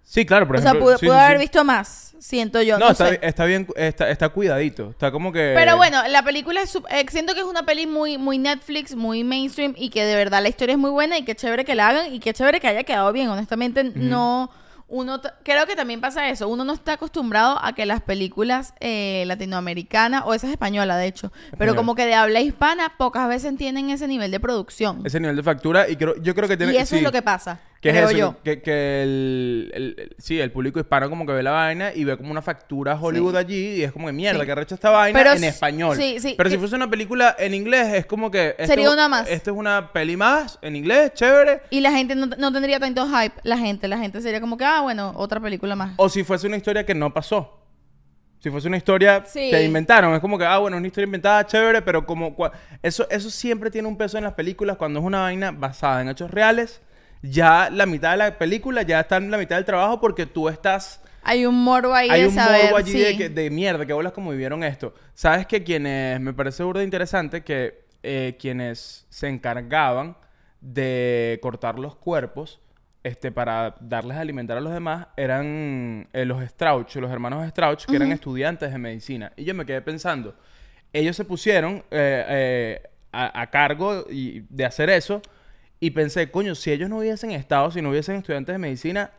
Sí, claro, por o sea, ejemplo... pudo, sí, pudo sí, haber sí. visto más, siento yo. No, No, está, sé. está bien, está, está cuidadito. Está como que. Pero bueno, la película es... eh, siento que es una peli muy, muy Netflix, muy mainstream y que de verdad la historia es muy buena y qué chévere que la hagan y qué chévere que haya quedado bien. Honestamente, no uno creo que también pasa eso. Uno no está acostumbrado a que las películas eh, latinoamericanas, o esa es española, de hecho, pero como que de habla hispana, pocas veces tienen ese nivel de producción. Ese nivel de factura y creo, yo creo que tiene y eso es lo que pasa, Que es eso, yo. que, que el, el- el- sí, el público hispano como que ve la vaina y ve como una factura Hollywood allí y es como que mierda, Sí. que recha esta vaina Pero en español. sí, sí, Pero si fuese una película en inglés es como que... esto- Sería una más. Esto es una peli más en inglés, chévere. Y la gente no, no tendría tanto hype, la gente, la gente sería como que, ah, bueno, otra película más. O si fuese una historia que no pasó. Si fuese una historia Sí. que inventaron, es como que, ah, bueno, una historia inventada, chévere, pero como... Eso, eso siempre tiene un peso en las películas cuando es una vaina basada en hechos reales. Ya la mitad de la película ya está en la mitad del trabajo porque tú estás... Hay un morbo ahí Hay de un saber, morbo allí de, que- de mierda, que bolas como vivieron esto. Sabes que quienes, me parece burda interesante que eh, quienes se encargaban de cortar los cuerpos este, para darles a alimentar a los demás eran eh, los Strauch, los hermanos Strauch, que eran estudiantes de medicina. Y yo me quedé pensando, ellos se pusieron eh, eh, a, a cargo y- de hacer eso y pensé, coño, si ellos no hubiesen estado, si no hubiesen estudiantes de medicina,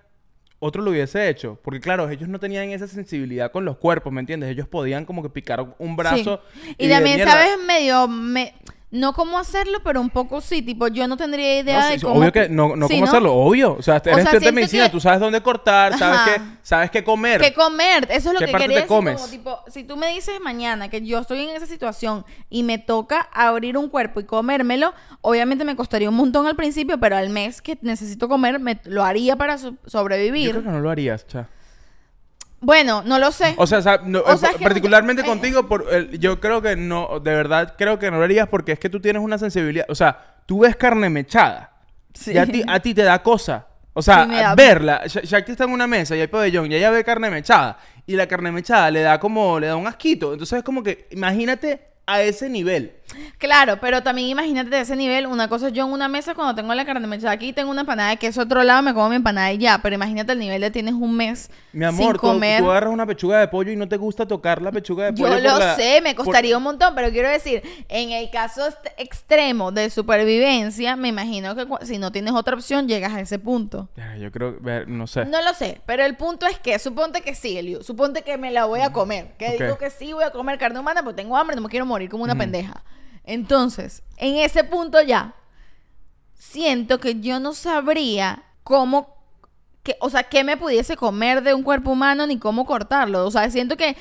otro lo hubiese hecho. Porque claro, ellos no tenían esa sensibilidad con los cuerpos, ¿me entiendes? Ellos podían como que picar un brazo. Sí. Y, de también mierda. sabes medio me- no cómo hacerlo, pero un poco sí, tipo yo no tendría idea No, sí, de cómo obvio que no, no Sí, cómo hacerlo, obvio. O sea, eres sea, estudiante de medicina, que- tú sabes dónde cortar, sabes qué, sabes qué comer. ¿Qué comer? Eso es lo ¿Qué que parte quería te decir. comes? Como, tipo, si tú me dices mañana que yo estoy en esa situación y me toca abrir un cuerpo y comérmelo, obviamente me costaría un montón al principio, pero al mes que necesito comer, me lo haría para so- Yo sobrevivir. creo que no lo harías, cha. Bueno, no lo sé. O sea, sa- no, O eh, sea, es que particularmente eh, contigo, por, el- yo creo que no, de verdad creo que no lo harías porque es que tú tienes una sensibilidad. O sea, tú ves carne mechada Sí. y a ti, a ti te da cosa. O sea, Sí, me da- verla. Sha- Shakti está en una mesa y hay pabellón y ella ve carne mechada y la carne mechada le da como, le da un asquito. Entonces es como que, imagínate a ese nivel. Claro, pero también imagínate de ese nivel, una cosa es yo en una mesa cuando tengo la carne mechada aquí, tengo una empanada de queso otro lado, me como mi empanada y ya, pero imagínate el nivel de tienes un mes Mi amor, sin tú, comer. tú agarras una pechuga de pollo y no te gusta tocar la pechuga de pollo. Yo lo la- sé, me por- costaría un montón, pero quiero decir, en el caso extremo de supervivencia, me imagino que si no tienes otra opción, llegas a ese punto. Yo creo, no sé. No lo sé, pero el punto es que, suponte que sí, Eliu, suponte que me la voy a comer, que digo que sí voy a comer carne humana porque tengo hambre, no me quiero morir como una pendeja. Entonces, en ese punto ya, siento que yo no sabría cómo, que, o sea, qué me pudiese comer de un cuerpo humano ni cómo cortarlo. O sea, siento que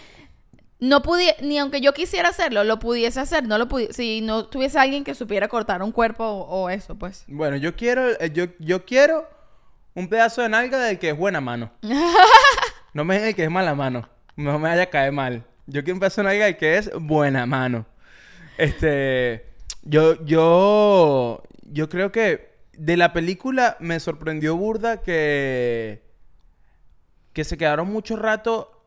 no pudiera, ni aunque yo quisiera hacerlo, lo pudiese hacer, no lo pudi- si no tuviese alguien que supiera cortar un cuerpo o, o eso, pues. Bueno, yo quiero, eh, yo, yo quiero un pedazo de nalga del que es buena mano. no me digan el que es mala mano. No me vaya a caer mal. Yo quiero un pedazo de nalga del que es buena mano. Este, yo, yo, yo creo que de la película me sorprendió burda que, que se quedaron mucho rato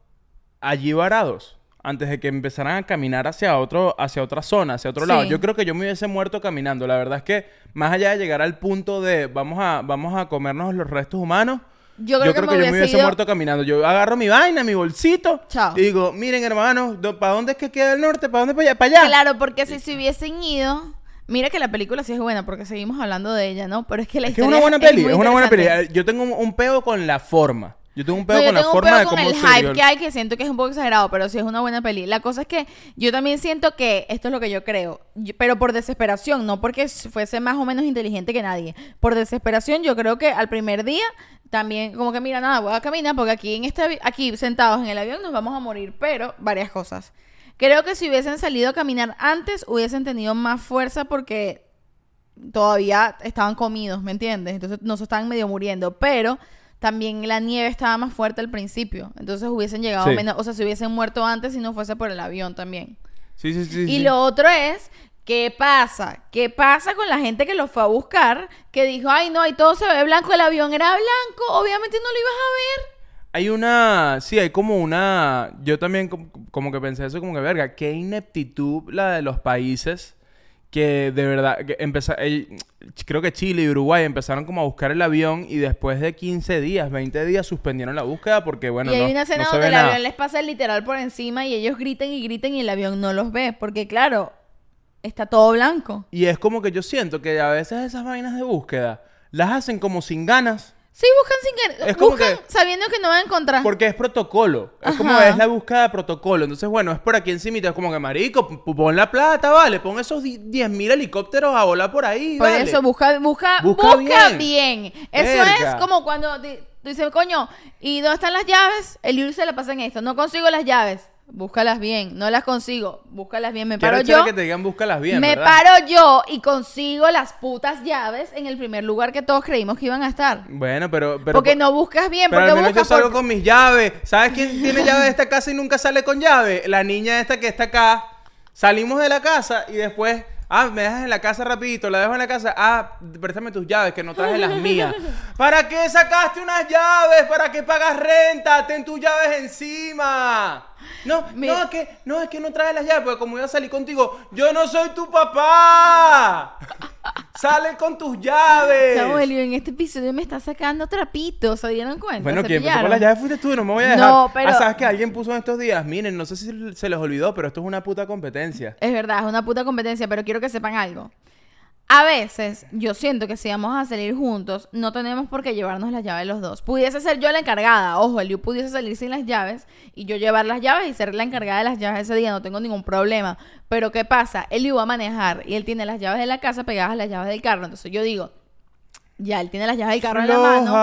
allí varados antes de que empezaran a caminar hacia otro, hacia otra zona, hacia otro lado. Yo creo que yo me hubiese muerto caminando. La verdad es que más allá de llegar al punto de vamos a, vamos a comernos los restos humanos, Yo creo que me yo me hubiese ido- muerto caminando. Yo agarro mi vaina, mi bolsito, Chao. y digo, miren hermanos, ¿para dónde es que queda el norte? ¿Para dónde? ¿Para allá? ¿Para allá? Claro, porque si se hubiesen ido. Mira que la película sí es buena porque seguimos hablando de ella, ¿no? Pero es que la Es que es historia una buena peli, muy es una buena peli. Yo tengo un, un peo con la forma. Yo tengo un No, yo con la un forma de con cómo el hype que hay, que siento que es un poco exagerado, pero sí es una buena peli. La cosa es que yo también siento que esto es lo que yo creo, yo- pero por desesperación, no porque fuese más o menos inteligente que nadie. Por desesperación, yo creo que al primer día también, como que mira, nada, voy a caminar porque aquí en este aquí sentados en el avión nos vamos a morir, pero varias cosas. Creo que si hubiesen salido a caminar antes, hubiesen tenido más fuerza porque todavía estaban comidos, ¿me entiendes? Entonces no se estaban medio muriendo, pero también la nieve estaba más fuerte al principio, entonces hubiesen llegado Sí. menos, o sea, se hubiesen muerto antes si no fuese por el avión también. Sí, sí, sí. y sí. lo otro es, ¿qué pasa? ¿Qué pasa con la gente que lo fue a buscar? Que dijo, ay no, y todo se ve blanco, el avión era blanco, obviamente no lo ibas a ver. Hay una, sí, hay como una, yo también com- como que pensé eso como que, verga, qué ineptitud la de los países que de verdad, que eh, creo que Chile y Uruguay empezaron como a buscar el avión y después de 15 días, 20 días suspendieron la búsqueda porque, bueno, y hay no, una escena no donde el nada. avión les pasa literal por encima y ellos gritan y gritan y el avión no los ve, porque claro, está todo blanco. Y es como que yo siento que a veces esas vainas de búsqueda las hacen como sin ganas. Sí, buscan sin querer. Es como buscan que- sabiendo que no van a encontrar. Porque es protocolo. Es como Ajá. es la búsqueda de protocolo. Entonces, bueno, es por aquí encima. Es como que, marico, p- pon la plata, vale. Pon esos di- 10.000 helicópteros a volar por ahí, Por vale. eso, busca, busca, Busca busca, bien. bien. Eso Verga. es como cuando di- tú dices, coño, ¿y dónde están las llaves? El Yuri se la pasa en esto. No consigo las llaves. Búscalas bien. No las consigo. Búscalas bien. Me Quiero paro yo. que te digan búscalas bien, me ¿verdad? paro yo y consigo las putas llaves en el primer lugar que todos creímos que iban a estar. Bueno, pero... pero porque no buscas bien, Pero porque al menos yo buscas salgo por- con mis llaves. ¿Sabes quién tiene llave de esta casa y nunca sale con llave? La niña esta que está acá. Salimos de la casa y después... Ah, me dejas en la casa rapidito, la dejo en la casa. Ah, préstame tus llaves, que no traje las mías. ¿Para qué sacaste unas llaves? ¿Para qué pagas renta? Ten tus llaves encima. No, Mira. no, es que, no, es que no traje las llaves, porque como iba a salir contigo, yo no soy tu papá. Sale con tus llaves. Samuel, en este episodio me está sacando trapitos, ¿se dieron cuenta? Bueno, ¿Se quien pillaron? las llaves fuiste tú, no me voy a dejar. No, pero- Ah, ¿sabes que alguien puso en estos días? Miren, no sé si se les olvidó, pero esto es una puta competencia. Es verdad, es una puta competencia, pero quiero que sepan algo. A veces, yo siento que si vamos a salir juntos, no tenemos por qué llevarnos las llaves los dos. Pudiese ser yo la encargada. Ojo, Eliu pudiese salir sin las llaves y yo llevar las llaves y ser la encargada de las llaves ese día. No tengo ningún problema. Pero ¿qué pasa? Eliu va a manejar y él tiene las llaves de la casa pegadas a las llaves del carro. Entonces yo digo, ya él tiene las llaves del carro en la mano.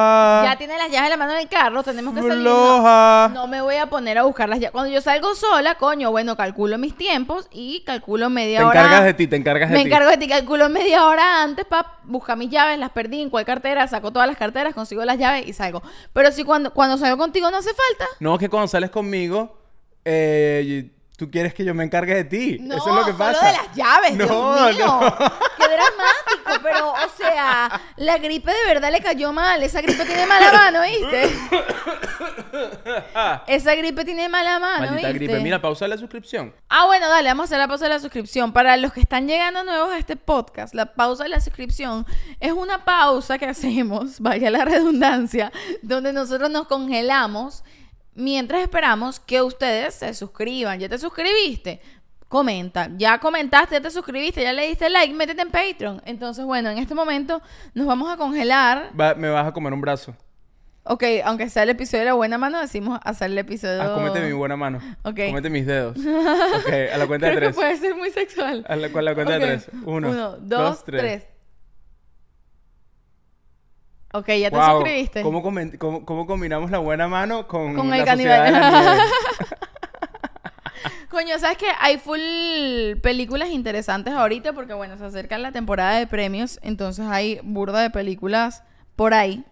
Ya tiene las llaves en la mano del carro. Tenemos que salir. Floja. No me voy a poner a buscar las llaves. Cuando yo salgo sola, coño, bueno, calculo mis tiempos y calculo media Te hora. encargas de ti, te encargas de Me ti. encargo de ti, calculo media hora antes para buscar mis llaves, las perdí en cuál cartera, saco todas las carteras, consigo las llaves y salgo. Pero si cuando, cuando salgo contigo no hace falta. No, es que cuando sales conmigo, eh, tú quieres que yo me encargue de ti. No, Eso es lo que solo pasa. de las llaves, No, Dios mío. no. Qué dramático, pero, o sea, la gripe de verdad le cayó mal. Esa gripe tiene mala mano, ¿viste? Esa gripe tiene mala mano, Maldita ¿viste? gripe. Mira, pausa la suscripción. Ah, bueno, dale, vamos a hacer la pausa de la suscripción. Para los que están llegando nuevos a este podcast, la pausa de la suscripción es una pausa que hacemos, vaya la redundancia, donde nosotros nos congelamos mientras esperamos que ustedes se suscriban. ¿Ya te suscribiste? Comenta. Ya comentaste, ya te suscribiste, ya le diste like, métete en Patreon. Entonces, bueno, en este momento nos vamos a congelar. Va- me vas a comer un brazo. Ok, aunque sea el episodio de la buena mano, decimos hacer el episodio... Ah, cómete mi buena mano. Ok. Cómete mis dedos. Ok, a la cuenta de Creo que tres. puede ser muy sexual. A la, la cuenta Ok. de tres. Uno, dos, tres. Ok, ya te suscribiste. ¿Cómo, comen- cómo- cómo combinamos la buena mano con, Con el la? Coño, ¿sabes qué? Hay full películas interesantes ahorita porque, bueno, se acerca la temporada de premios, entonces hay burda de películas por ahí.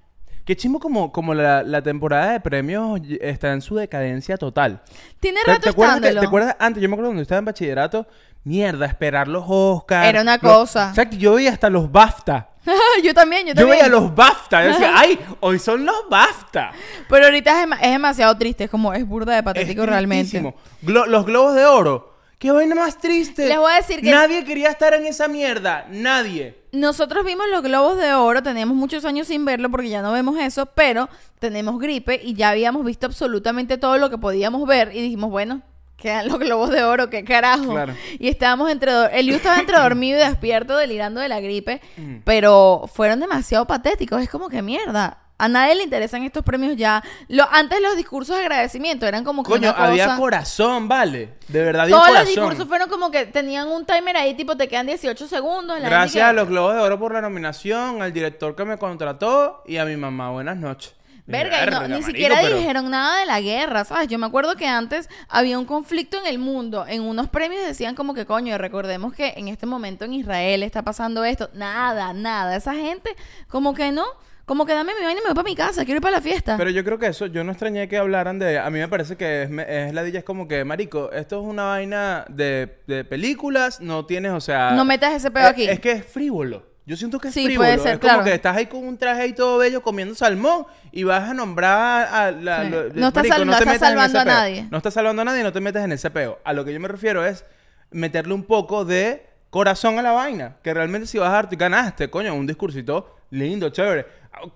Qué chimo como, como la, la temporada de premios está en su decadencia total. Tiene ¿Te, rato te acuerdas que-. ¿Te acuerdas antes? Yo me acuerdo cuando estaba en bachillerato. Mierda, esperar los Oscars. Era una cosa. O sea, que yo veía hasta los BAFTA. yo también, yo Yo también. veía los BAFTA. Yo decía, ¡ay! Hoy son los BAFTA. Pero ahorita es, es demasiado triste, es como, es burda de patético Es realmente. Glo- los globos de oro. ¡Qué vaina más triste! Les voy a decir que- Nadie quería estar en esa mierda. Nadie. Nosotros vimos los globos de oro, tenemos muchos años sin verlo porque ya no vemos eso, pero tenemos gripe y ya habíamos visto absolutamente todo lo que podíamos ver y dijimos, bueno, quedan los globos de oro, qué carajo. Claro. Y estábamos entre, Eliu estaba entre dormido y despierto, delirando de la gripe, Mm. pero fueron demasiado patéticos, es como que mierda. A nadie le interesan estos premios ya. Lo, antes los discursos de agradecimiento eran como que Coño, una cosa... había corazón, vale. De verdad, había Todos los discursos fueron como que tenían un timer ahí, tipo, te quedan 18 segundos. Gracias que- a los Globos de Oro por la nominación, al director que me contrató y a mi mamá. Buenas noches. Verga, y no- ni siquiera pero- dijeron nada de la guerra, ¿sabes? Yo me acuerdo que antes había un conflicto en el mundo. En unos premios decían como que, coño, recordemos que en este momento en Israel está pasando esto. Nada, nada. Esa gente, como que no. Como que dame mi vaina y me voy para mi casa. Quiero ir para la fiesta. Pero yo creo que eso, yo no extrañé que hablaran de. A mí me parece que es, es la es como que, Marico, esto es una vaina de, de películas, no tienes, o sea. No metas ese pedo es- aquí. Es que es frívolo. Yo siento que es Sí, frívolo. puede ser, es como que estás ahí con un traje ahí todo bello comiendo salmón y vas a nombrar a la. Sí. lo- No estás Marico, sal- no te estás metas en salvando a peo. nadie. No estás salvando a nadie y no te metes en ese peo. A lo que yo me refiero es meterle un poco de corazón a la vaina. Que realmente si vas a dar, ganaste, coño, un discursito lindo, chévere.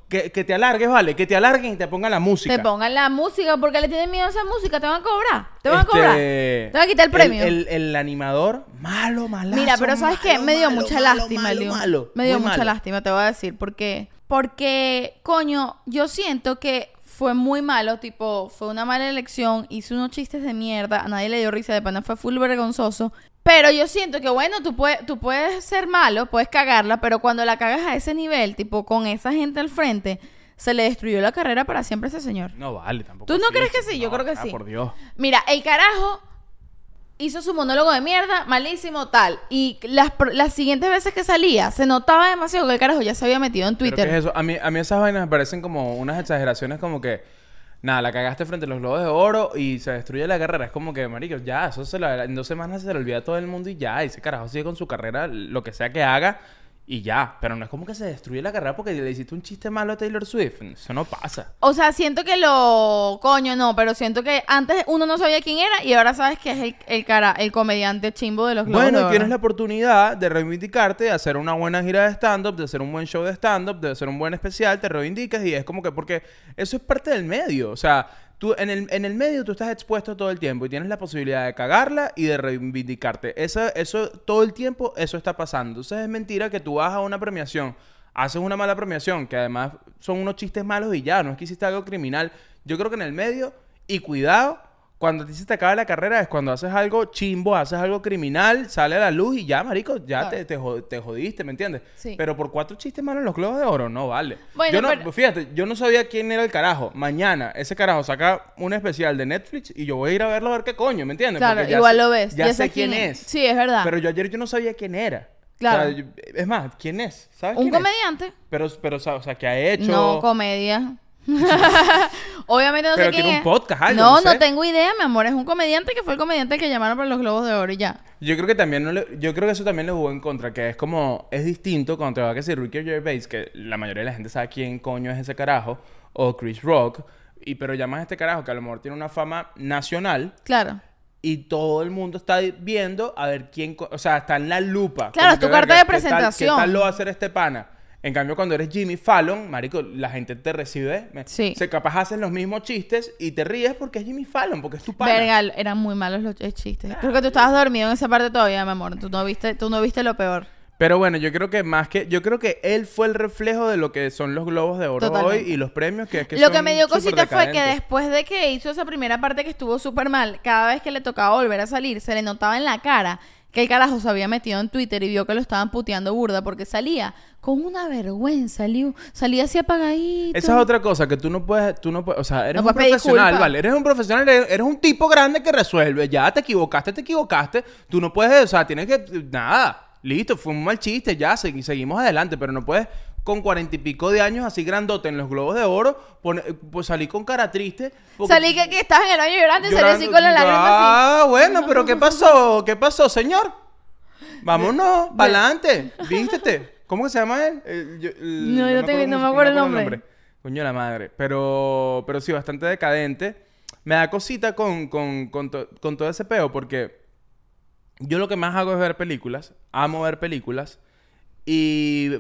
Que, que te alargues, vale, que te alarguen y te pongan la música. te pongan la música porque le tienen miedo a esa música. Te van a cobrar. Te van a Este, cobrar. Te van a quitar el premio. El, el animador, malo, malazo. Mira, pero ¿sabes qué? malo, Me dio malo, mucha lástima, Me dio mucha lástima, te voy a decir, porque porque, coño, yo siento que fue muy malo, tipo, fue una mala elección, hizo unos chistes de mierda, a nadie le dio risa, de pana fue full vergonzoso. Pero yo siento que, bueno, tú, puedes tú puedes ser malo, puedes cagarla, pero cuando la cagas a ese nivel, tipo, con esa gente al frente, se le destruyó la carrera para siempre a ese señor. No vale, tampoco. ¿Tú no así, crees que sí? Yo creo que ah, sí. por Dios. Mira, el carajo hizo su monólogo de mierda, malísimo, tal. Y las, las siguientes veces que salía, se notaba demasiado que el carajo ya se había metido en ¿Pero Twitter. qué es eso? A mí, a mí esas vainas me parecen como unas exageraciones como que... Nada, la cagaste frente a los globos de oro y se destruye la carrera. Es como que, marico, ya, eso se la, en dos semanas se le olvida a todo el mundo y ya. Y ese carajo sigue con su carrera, lo que sea que haga y ya. Pero no es como que se destruye la carrera porque le hiciste un chiste malo a Taylor Swift. Eso no pasa. O sea, siento que lo... Coño, no, pero siento que antes uno no sabía quién era y ahora sabes que es el, el cara, el comediante chimbo de los globos Bueno, tienes la oportunidad de reivindicarte, de hacer una buena gira de stand-up, de hacer un buen show de stand-up, de hacer un buen especial, te reivindicas y es como que, porque eso es parte del medio. O sea, tú en el, en el medio tú estás expuesto todo el tiempo y tienes la posibilidad de cagarla y de reivindicarte. Eso, eso, todo el tiempo, eso está pasando. Entonces es mentira que tú vas a una premiación, haces una mala premiación, que además son unos chistes malos y ya, no es que hiciste algo criminal. Yo creo que en el medio, y cuidado, cuando a ti se te acaba la carrera es cuando haces algo chimbo, haces algo criminal, sale a la luz y ya, marico, ya Claro. te, te, jod- te jodiste, ¿me entiendes? Sí. Pero por cuatro chistes malos en los globos de oro, no vale. Bueno, yo no, pero- fíjate, yo no sabía quién era el carajo. Mañana ese carajo saca un especial de Netflix y yo voy a ir a verlo a ver qué coño, ¿me entiendes? Claro, ya igual sé- lo ves. Ya, sé quién es. Sí, es verdad. Pero yo ayer yo no sabía quién era. Claro. O sea, yo- es más, ¿quién es? ¿Sabes Un quién es? comediante. Pero, pero, o sea, ¿qué ha hecho? No, comedia. Obviamente no Pero sé quién tiene es. un podcast, algo, no, no sé. tengo idea, mi amor. Es un comediante que fue el comediante que llamaron para los Globos de Oro y ya. Yo creo que también no le- yo creo que eso también le jugó en contra, que es como es distinto cuando te va a decir Ricky Gervais, que la mayoría de la gente sabe quién coño es ese carajo, o Chris Rock, y pero llamas a este carajo que a lo mejor tiene una fama nacional Claro. y todo el mundo está viendo a ver quién, co- o sea, está en la lupa. Claro, es tu que, carta de ¿qué tal- presentación. ¿Qué tal lo va a hacer este pana? En cambio, cuando eres Jimmy Fallon, marico, la gente te recibe. Sí. Se capaz hacen los mismos chistes y te ríes porque es Jimmy Fallon, porque es tu pana. Verga, eran muy malos los ch- chistes. Creo que tú estabas dormido en esa parte todavía, mi amor. Tú no viste, tú no viste lo peor. Pero bueno, yo creo que más que... Yo creo que él fue el reflejo de lo que son los Globos de Oro Totalmente. hoy y los premios que, que lo son que me dio cosita fue que después de que hizo esa primera parte que estuvo súper mal, cada vez que le tocaba volver a salir, se le notaba en la cara que el carajo se había metido en Twitter y vio que lo estaban puteando burda porque salía con una vergüenza, Liu. Salía así apagadito. Esa es otra cosa que tú no puedes... Tú no puedes o sea, eres No un profesional. ¿vale? Eres un profesional, eres, eres un tipo grande que resuelve. Ya te equivocaste, te equivocaste. Tú no puedes... O sea, tienes que... Nada. Listo, fue un mal chiste, ya. segui- seguimos adelante. Pero no puedes con cuarenta y pico de años así grandote en los Globos de Oro pone- pues salir con cara triste. porque- Salí que, que estabas en el baño llorando y salí así Llorando. con la lágrima así. Ah, bueno, pero ¿qué pasó? ¿Qué pasó, señor? Vámonos, para adelante, vístete. ¿Cómo que se llama él? Eh, yo- el- No, yo te- no me acuerdo el nombre. Coño la madre. Pero, pero sí, bastante decadente. Me da cosita con, con, con, to- con todo ese peo porque yo lo que más hago es ver películas. Amo ver películas. Y,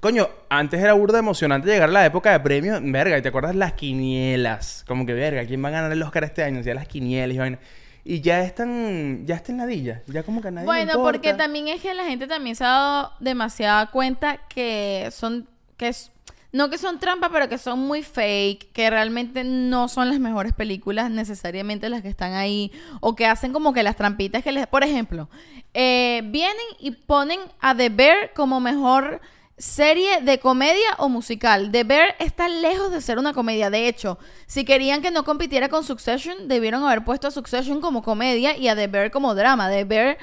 coño, antes era burda emocionante llegar a la época de premios. Verga, ¿y te acuerdas las quinielas? Como que, verga, ¿quién va a ganar el Oscar este año? Ya las quinielas y vaina. Y ya están, ya está en ladilla. Ya como que nadie Bueno, importa. porque también es que la gente también se ha dado demasiada cuenta que son, que es, no que son trampa, pero que son muy fake, que realmente no son las mejores películas necesariamente las que están ahí, o que hacen como que las trampitas que les... Por ejemplo, eh, vienen y ponen a The Bear como mejor serie de comedia o musical. The Bear está lejos de ser una comedia. De hecho, si querían que no compitiera con Succession, debieron haber puesto a Succession como comedia y a The Bear como drama. The Bear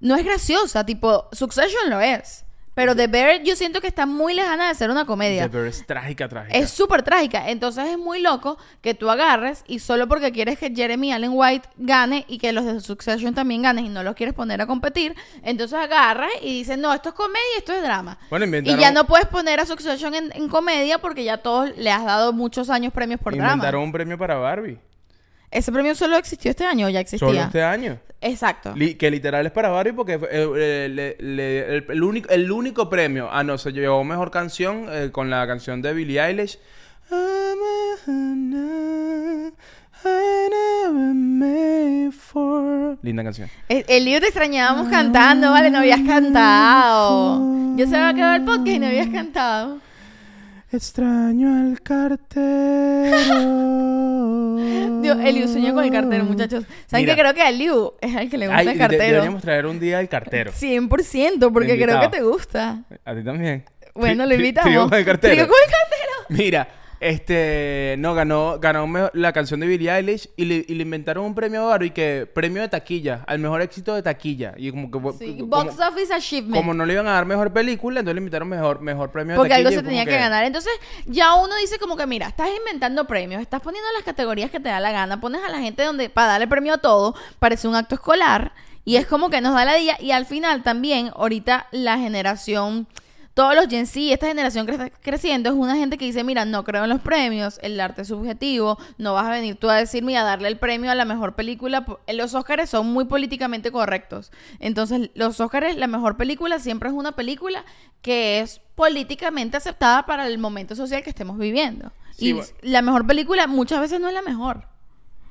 no es graciosa, tipo, Succession lo es. Pero The Bear yo siento que está muy lejana de ser una comedia. The Bear es trágica, trágica. Es súper trágica. Entonces es muy loco que tú agarres y solo porque quieres que Jeremy Allen White gane y que los de Succession también ganen y no los quieres poner a competir, entonces agarras y dices, no, esto es comedia y esto es drama. Bueno, y inventaron- ya no puedes poner a Succession en, en comedia porque ya todos le has dado muchos años premios por Inventaron drama. un premio para Barbie. Ese premio solo existió este año o ya existía. Solo este año. Exacto. Li- que literal es para Barbie porque fue, eh, eh, le- le- el, el único, el único premio. Ah, no, se llevó mejor canción eh, con la canción de Billie Eilish. Linda canción. El, el libro te extrañábamos cantando, ¿vale? No habías cantado. Ya se había acabado el podcast y no habías cantado. Extraño al cartero. Dios, Eliu sueña con el cartero, muchachos. ¿Saben Mira. que creo que a Eliu es el que le gusta Ay, el de- cartero? deberíamos traer un día el cartero. 100%, porque creo que te gusta. A ti también. Bueno, lo invitamos. trío con el cartero. Trío con el cartero. Mira, este, no, ganó, ganó la canción de Billie Eilish y le, y le inventaron un premio de oro y que premio de taquilla, al mejor éxito de taquilla. Y como que Sí, como, Box Office Achievement. como no le iban a dar mejor película, entonces le invitaron mejor, mejor premio de Porque taquilla. algo y se tenía que... ganar. Entonces, ya uno dice como que, mira, estás inventando premios, estás poniendo las categorías que te da la gana, pones a la gente donde para darle premio a todo, parece un acto escolar, y es como que nos da la día, y al final también, ahorita la generación, todos los Gen Z, esta generación que está creciendo, es una gente que dice, mira, no creo en los premios, el arte es subjetivo, no vas a venir tú a decirme y a darle el premio a la mejor película. po- Los Oscars son muy políticamente correctos. Entonces, los Oscars, la mejor película siempre es una película que es políticamente aceptada para el momento social que estemos viviendo. Sí, y bueno. la mejor película muchas veces no es la mejor.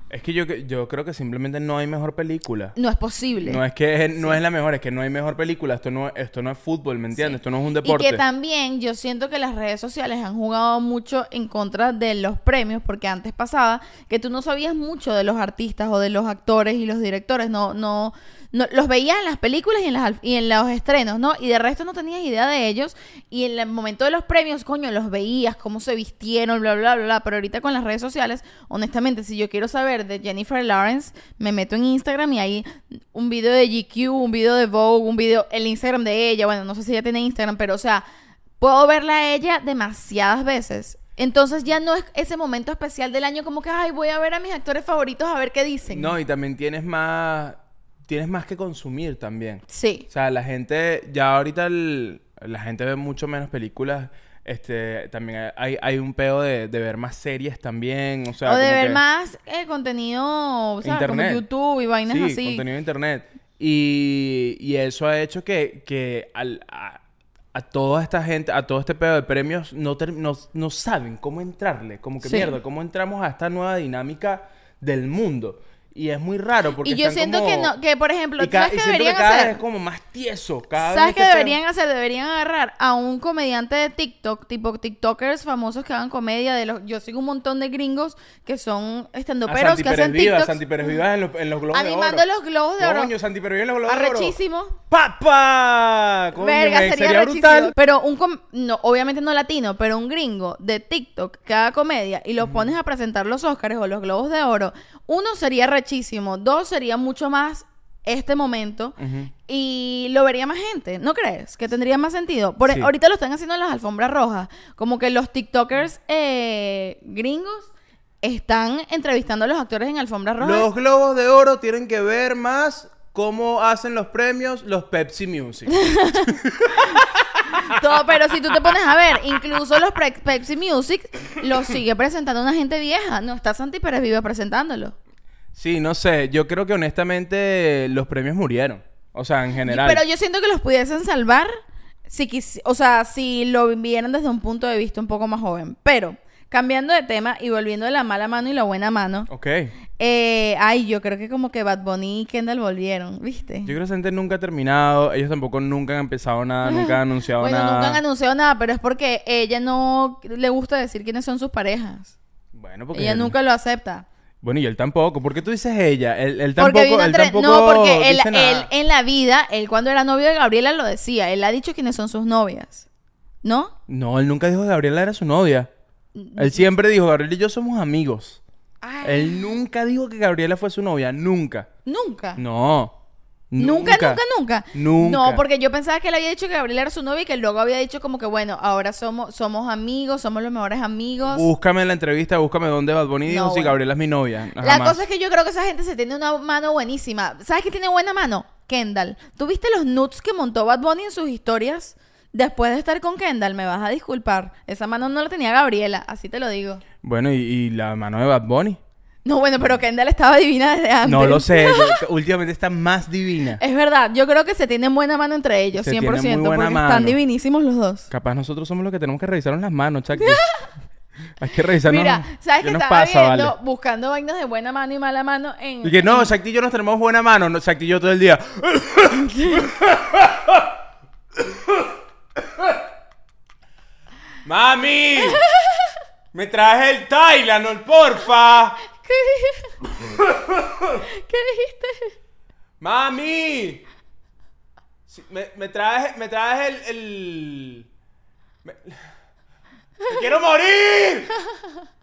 Es que yo, yo creo que simplemente no hay mejor película. No es posible. No es que no es la mejor, es que no hay mejor película. Esto no, esto no es fútbol, ¿me entiendes? Sí. Esto no es un Y deporte. que también yo siento que las redes sociales han jugado mucho en contra de los premios, porque antes pasaba que tú no sabías mucho de los artistas o de los actores y los directores, no, no, no los veías en las películas y en, los estrenos, ¿no? Y de resto no tenías idea de ellos. Y en el momento de los premios, coño, los veías, cómo se vistieron, bla, bla, bla, bla. Pero ahorita con las redes sociales, honestamente, si yo quiero saber de Jennifer Lawrence, me meto en Instagram y hay un video de GQ, un video de Vogue, un video, el Instagram de ella, bueno, no sé si ella tiene Instagram, pero o sea, puedo verla a ella demasiadas veces. Entonces ya no es ese momento especial del año como que, ay, voy a ver a mis actores favoritos a ver qué dicen. No, y también tienes más, tienes más que consumir también. Sí. O sea, la gente, ya ahorita el- la gente ve mucho menos películas. Este, también hay, hay un pedo de, de ver más series también. O sea, o de como ver que- más eh, contenido, o sea, como Internet. YouTube y vainas sí, así. contenido de internet. Y, y eso ha hecho que, que al- a, a toda esta gente, a todo este pedo de premios, no, ter- no, no saben cómo entrarle. Como que Sí. mierda, cómo entramos a esta nueva dinámica del mundo. Y es muy raro porque Y yo están siento como- que no, que por ejemplo, y, ¿sabes y que deberían cada hacer? vez es como más tieso. Cada ¿Sabes qué deberían hacer? Deberían agarrar a un comediante de TikTok, tipo TikTokers famosos que hagan comedia de los... Yo sigo un montón de gringos que son estandoperos que hacen Vivas, TikToks Santi Pérez Vivas en, los- en los globos animando de oro. los globos de oro. Coño, Santi Pérez en los globos de oro. Arrechísimo. Coño, Verga, me- sería, sería brutal. Pero un com- no, obviamente no latino, pero un gringo de TikTok que haga comedia y lo pones a presentar los Oscars o los Globos de Oro, uno sería rechísimo, dos sería mucho más este momento y lo vería más gente, ¿no crees? Que tendría más sentido. Por, Sí. Ahorita lo están haciendo en las alfombras rojas, como que los TikTokers eh, gringos están entrevistando a los actores en alfombras rojas. Los globos de oro tienen que ver más cómo hacen los premios los Pepsi Music. Todo, pero si tú te pones a ver, incluso los Pepsi Music los sigue presentando una gente vieja. No está Santi Pérez Viva presentándolo. Sí, no sé. Yo creo que honestamente los premios murieron. O sea, en general. Pero yo siento que los pudiesen salvar si quisi- o sea, si lo vieran desde un punto de vista un poco más joven. Pero, cambiando de tema y volviendo de la mala mano y la buena mano, Ok. eh, ay, yo creo que como que Bad Bunny y Kendall volvieron, ¿viste? Yo creo que esa gente nunca ha terminado. Ellos tampoco nunca han empezado nada, nunca han anunciado bueno, nada. nunca han anunciado nada, pero es porque ella no le gusta decir quiénes son sus parejas. Bueno, porque Ella nunca lo acepta. Bueno, y él tampoco. ¿Por qué tú dices ella? Él, él Porque tampoco. una él tampoco No, porque él, él en la vida, él cuando era novio de Gabriela lo decía. Él ha dicho quiénes son sus novias. ¿No? No, él nunca dijo que Gabriela era su novia. Él siempre dijo, Gabriela y yo somos amigos. Ay, Él nunca dijo que Gabriela fue su novia. Nunca. Nunca. No. Nunca, nunca, nunca. Nunca. No, porque yo pensaba que él había dicho que Gabriela era su novia y que luego había dicho como que, bueno, ahora somos, somos amigos, somos los mejores amigos. Búscame en la entrevista, búscame dónde Bad Bunny dijo No, si bueno. Gabriela es mi novia. La cosa es que yo creo que esa gente se tiene una mano buenísima. ¿Sabes qué tiene buena mano? Kendall. ¿Tú viste los nudes que montó Bad Bunny en sus historias? Después de estar con Kendall, me vas a disculpar. Esa mano no la tenía Gabriela, así te lo digo. Bueno, y, y la mano de Bad Bunny. No, bueno, pero Kendall estaba divina desde antes. No lo sé. yo- últimamente está más divina. Es verdad, yo creo que se tienen buena mano entre ellos, Se 100%, tienen muy buena porque mano. están divinísimos los dos. Capaz nosotros somos los que tenemos que revisarnos las manos, Chuck. Hay que revisarnos. Mira, ¿sabes qué nos estaba pasa, viendo? vale? Buscando vainas de buena mano y mala mano en... Y que no, Shakti y yo nos tenemos buena mano. No, Shakti y yo todo el día. ¡Mami! ¡Me traje el Tylenol, porfa! ¿Qué, ¿Qué dijiste? ¡Mami! Sí, me, me traes, me traes el... el... Me... ¡Me quiero morir!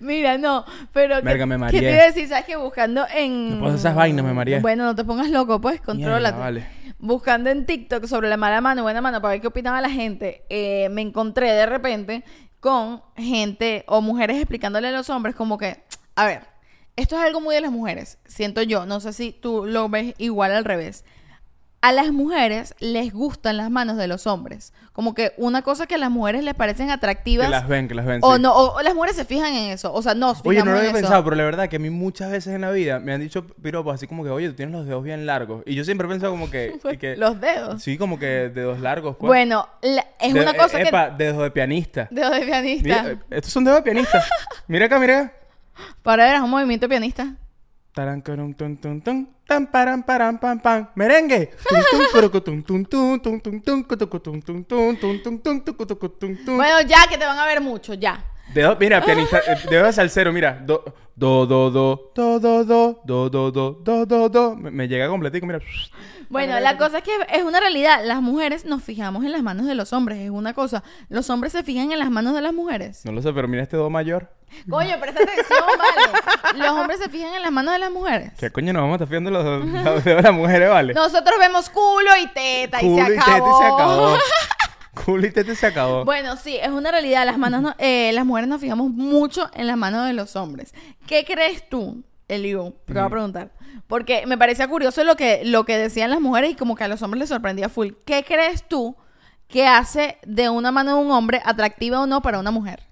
Mira, no, pero Verga, me ¿qué te iba a decir? ¿Sabes que buscando en... No esas vainas, me mareé. Bueno, no te pongas loco, pues, contrólate. Vale. Buscando en TikTok sobre la mala mano, buena mano, para ver qué opinaba la gente, eh, me encontré de repente con gente o mujeres explicándole a los hombres como que, a ver, esto es algo muy de las mujeres, siento yo, no sé si tú lo ves igual al revés. A las mujeres les gustan las manos de los hombres. Como que una cosa que a las mujeres les parecen atractivas. Que las ven, que las ven, O sí. no, o, o las mujeres se fijan en eso. O sea, no se Oye, no lo había pensado, pero la verdad que a mí muchas veces en la vida me han dicho piropos así como que, oye, tú tienes los dedos bien largos. Y yo siempre he pensado como que... que- Los dedos. Sí, como que dedos largos, pues. Bueno, la- es De- una cosa eh, que... epa, dedos de pianista. Dedos de pianista. Mira, eh, estos son dedos de pianista. mira acá, mira acá. Para ver, es un movimiento de pianista. Taran, carun, tun, tun, tun. Tan, paran, paran, pam, pam. Merengue. Bueno, ya que te van a ver mucho, ya. Dedo, mira, pianista, eh, dedo de salsero, mira. Do, do, do, do, do, do, do, do, do, do, do, do, do. Me, me llega completico, mira. Bueno, la cosa es que es una realidad. Las mujeres nos fijamos en las manos de los hombres. Es una cosa. Los hombres se fijan en las manos de las mujeres. No lo sé, pero mira este do mayor. Coño, presta atención, vale. Los hombres se fijan en las manos de las mujeres. ¿Qué coño nos vamos a estar fiando los, los dedos de las mujeres, vale? Nosotros vemos culo y teta y Culo se y teta acabó. y se acabó. Culo y teta y se acabó. Bueno, sí, es una realidad. Las manos, no- eh, las mujeres nos fijamos mucho en las manos de los hombres. ¿Qué crees tú, Eliu? Te voy a preguntar. Porque me parecía curioso lo que, lo que decían las mujeres y como que a los hombres les sorprendía full. ¿Qué crees tú que hace de una mano de un hombre atractiva o no para una mujer?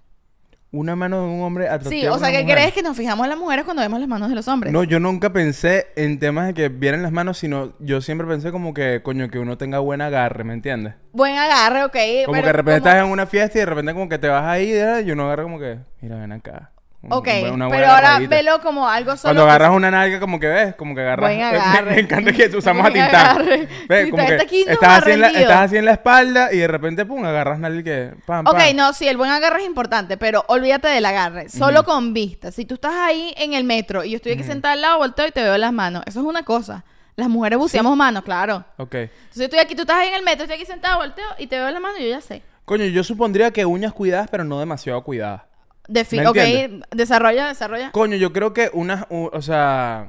Una mano de un hombre atractiva Sí, o a sea, ¿qué crees que nos fijamos en las mujeres cuando vemos las manos de los hombres? No, yo nunca pensé en temas de que vieran las manos, sino yo siempre pensé como que, coño, que uno tenga buen agarre, ¿me entiendes? Buen agarre, ok. Como pero que de repente como- estás en una fiesta y de repente como que te vas ahí y uno agarra como que, mira, ven acá. Ok, una pero ahora velo como algo solo. Cuando que- agarras una nalga, como que ves, como que agarras. Buen Me- agarre. Me, encanta que usamos a tintar. Ves, como que aquí, no, estás, así en la, rendido. estás así en la espalda y de repente, pum, agarras nalga y que. Pam, Ok, pam. no, sí, el buen agarre es importante, pero olvídate del agarre. Solo con vista. Si tú estás ahí en el metro y yo estoy aquí sentada al lado, volteo y te veo las manos. Eso es una cosa. Las mujeres buceamos manos, claro. Ok. Entonces estoy aquí, tú estás ahí en el metro, estoy aquí sentada, volteo y te veo las manos y yo ya sé. Coño, yo supondría que uñas cuidadas, pero no demasiado cuidadas. Defi- ¿Me ok, desarrolla, desarrolla. Coño, yo creo que unas, o sea,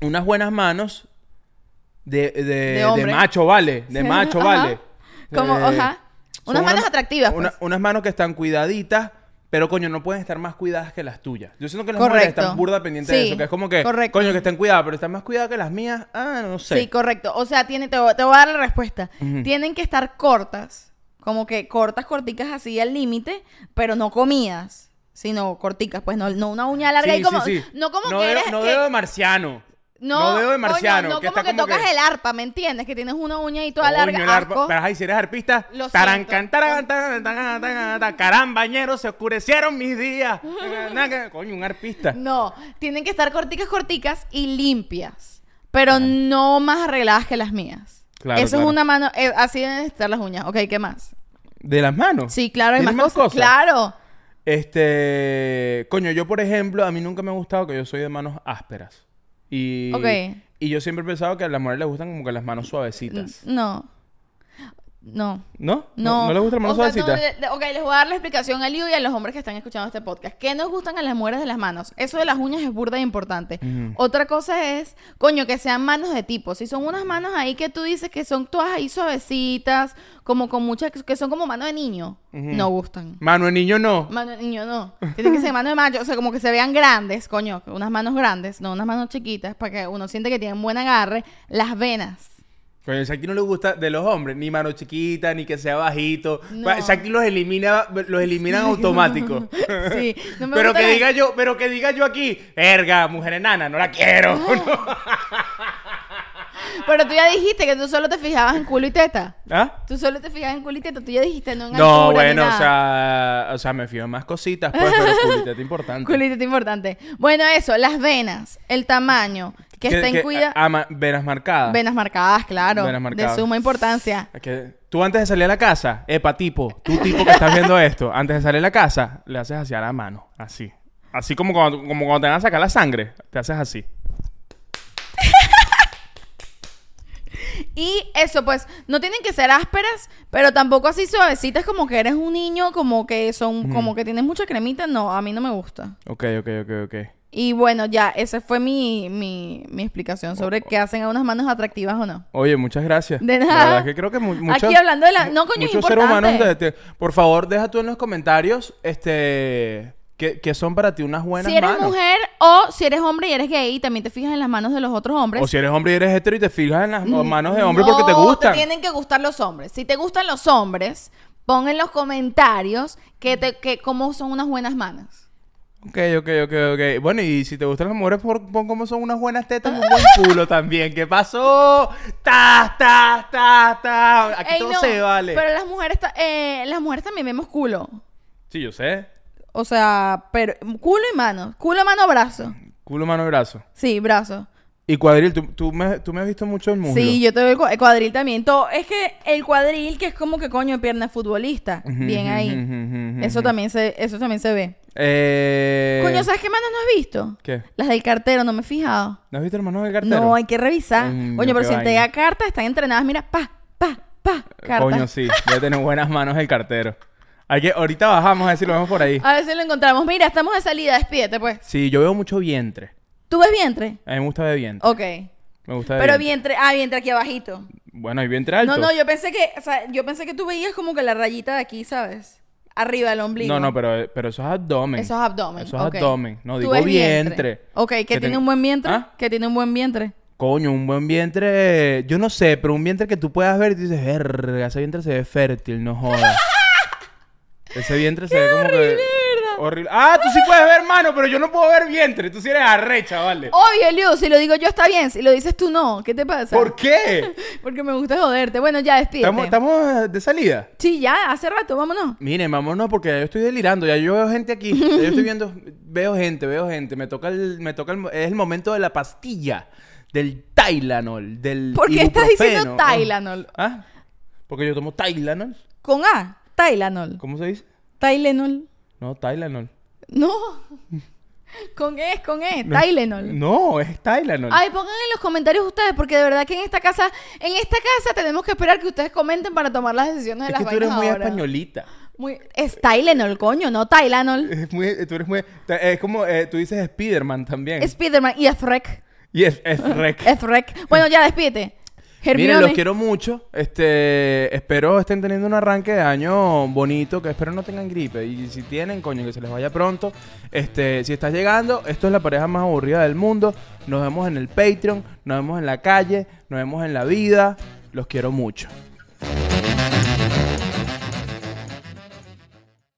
unas buenas manos de, de, de macho, vale, de macho, Ajá. vale. Como, Eh, ajá. Unas manos atractivas, una- pues. unas manos que están cuidaditas, pero coño, no pueden estar más cuidadas que las tuyas. Yo siento que las mujeres Correcto. están burda pendientes de eso, que es como que, correcto. coño, que estén cuidadas, pero están más cuidadas que las mías, ah, no sé. Sí, correcto. O sea, tiene, te, voy- te voy a dar la respuesta. Tienen que estar cortas, como que cortas, corticas así al límite, pero no comidas, sino corticas, pues no, no una uña larga Sí, y como, sí, sí. no como no que dedo, eres no que- dedo de marciano. no, no dedo de marciano, no que como está que como tocas que- el arpa, ¿me entiendes? Que tienes una uña ahí toda larga, el arpa-. Pero ay, si eres arpista, tarancan, siento. taran, taran, taran, taran, taran, carambañero, se oscurecieron mis días. Coño, un arpista. No, tienen que estar corticas, corticas y limpias, pero no más arregladas que las mías. Claro, Eso claro. es una mano, eh, así deben estar las uñas. Ok, ¿qué más? ¿De las manos? Sí, claro, hay más, ¿Tienes cosas. Claro. Este, coño, yo por ejemplo, a mí nunca me ha gustado que yo soy de manos ásperas. Y, Ok. y yo siempre he pensado que a las mujeres les gustan como que las manos suavecitas. No. No. ¿No? No. ¿No, les gustan las manos O sea, no, suavecitas? le- ok, les voy a dar la explicación a Liu y a los hombres que están escuchando este podcast. ¿Qué nos gustan a las mujeres de las manos? Eso de las uñas es burda e importante. Otra cosa es, coño, que sean manos de tipo. Si son unas manos ahí que tú dices que son todas ahí suavecitas, como con muchas, que son como mano de niño, no gustan. Mano de niño no. Mano de niño no. Tienen que ser mano de macho. O sea, como que se vean grandes, coño. Unas manos grandes, no unas manos chiquitas, para que uno siente que tienen buen agarre. Las venas. Coño, Shakti no le gusta de los hombres, ni mano chiquita, ni que sea bajito. No. Shakti los elimina, los eliminan automático. Sí, no me pero gusta que la- diga yo, pero que diga yo aquí, verga, mujer enana, no la quiero. Pero tú ya dijiste que tú solo te fijabas en culo y teta. ¿Ah? Tú solo te fijabas en culo y teta. Tú ya dijiste, no en No, altura ni bueno, o sea, o sea, me fío en más cositas, pues, pero culito es importante. Culo y teta importante. Bueno, eso, las venas, el tamaño. ¿Qué que, estén cuida... ama- venas marcadas. Venas marcadas, claro. Venas marcadas. De suma importancia. Que tú antes de salir a la casa, epa, tipo, tú tipo que estás viendo esto, antes de salir a la casa, le haces hacia la mano, así. Así como cuando, como cuando te van a sacar la sangre, te haces así. Y eso, pues, no tienen que ser ásperas, pero tampoco así suavecitas como que eres un niño, como que son, como que tienes mucha cremita. No, a mí no me gusta. Ok, ok, ok, ok. Y bueno, ya, esa fue mi, mi, mi explicación sobre qué hacen a unas manos atractivas o no. Oye, muchas gracias. De La nada. verdad que creo que mu- muchos... Aquí hablando de la- no, coño, muchos seres humanos... de- de- por favor, deja tú en los comentarios, este... ¿Qué, qué son para ti unas buenas Si eres manos? mujer o si eres hombre y eres gay, y también te fijas en las manos de los otros hombres. O si eres hombre y eres hetero y te fijas en las manos de hombre porque te No, gustan. te tienen que gustar los hombres. Si te gustan los hombres, pon en los comentarios que te, que cómo son unas buenas manos. Ok, ok, ok, ok. Bueno, y si te gustan las mujeres, por- pon como son unas buenas tetas un buen culo también. ¿Qué pasó? ¡Ta, ta, ta, ta! Aquí Ey, todo no, se vale. Pero las mujeres, eh, las mujeres también vemos culo. Sí, yo sé. O sea, pero culo y mano. Culo, mano, brazo. Culo, mano brazo. Sí, brazo. Y cuadril, ¿tú, tú, me, tú me has visto mucho el muslo. Sí, yo te veo el, el cuadril también. Todo, es que el cuadril, que es como que coño, pierna futbolista. Bien ahí. Eso también se, eso también se ve. Eh... Coño, ¿sabes qué manos no has visto? ¿Qué? Las del cartero, no me he fijado. ¿No has visto hermanos del cartero? No, hay que revisar. Coño, Coño, pero si te vaina. llega carta, están entrenadas, mira, pa, pa, pa, carta. Coño, sí. Debe tener buenas manos el cartero. Hay que... Ahorita bajamos a ver si lo vemos por ahí. A ver si lo encontramos. Mira, estamos de salida, despídete, pues. Sí, yo veo mucho vientre. ¿Tú ves vientre? A mí me gusta ver vientre. Ok. Me gusta ver Pero vientre. vientre, ah, vientre aquí abajito. Bueno, hay vientre alto. No, no, yo pensé que, o sea, yo pensé que tú veías como que la rayita de aquí, ¿sabes? Arriba del ombligo. No, no, pero, pero eso es abdomen. Eso es abdomen. Eso es ok. abdomen. No, digo ves vientre. Ok, ¿que, tiene ten- un buen vientre? ¿Ah? Que tiene un buen vientre. Coño, un buen vientre. Yo no sé, pero un vientre que tú puedas ver y dices, verga, ese vientre se ve fértil, no jodas. ese vientre se ve como que. Horrible. Ah, tú sí puedes ver, mano, pero yo no puedo ver vientre. Tú sí eres arrecha, vale. Obvio, Liu, si lo digo yo está bien, si lo dices tú no. ¿Qué te pasa? ¿Por qué? Porque me gusta joderte. Bueno, ya despídete. ¿Estamos, estamos de salida. Sí, ya, hace rato, vámonos. Miren, vámonos porque ya yo estoy delirando. Ya yo veo gente aquí. Ya yo estoy viendo. Veo gente, veo gente. Me toca el. Me toca el, es el momento de la pastilla. Del Tylenol. Del. ¿Por qué estás diciendo ibuprofeno. Tylenol? ¿Ah? Porque yo tomo Tylenol. Con A, Tylenol. ¿Cómo se dice? Tylenol. No, Tylenol. No. Con E, con E, Tylenol. No, es Tylenol. Ay, pongan en los comentarios ustedes, porque de verdad que en esta casa, en esta casa tenemos que esperar que ustedes comenten para tomar las decisiones de es las que tú eres muy ahora. españolita. Muy- es Tylenol, coño, no Tylenol. Es muy, tú eres muy, es como, eh, tú dices Spiderman también. Spiderman y Efrek. y rec. Efrek. Bueno, ya despídete. Hermione. Miren, los quiero mucho. Este, espero estén teniendo un arranque de año bonito, que espero no tengan gripe. Y si tienen, coño, que se les vaya pronto. Este, si estás llegando, esto es la pareja más aburrida del mundo. Nos vemos en el Patreon, nos vemos en la calle, nos vemos en la vida. Los quiero mucho.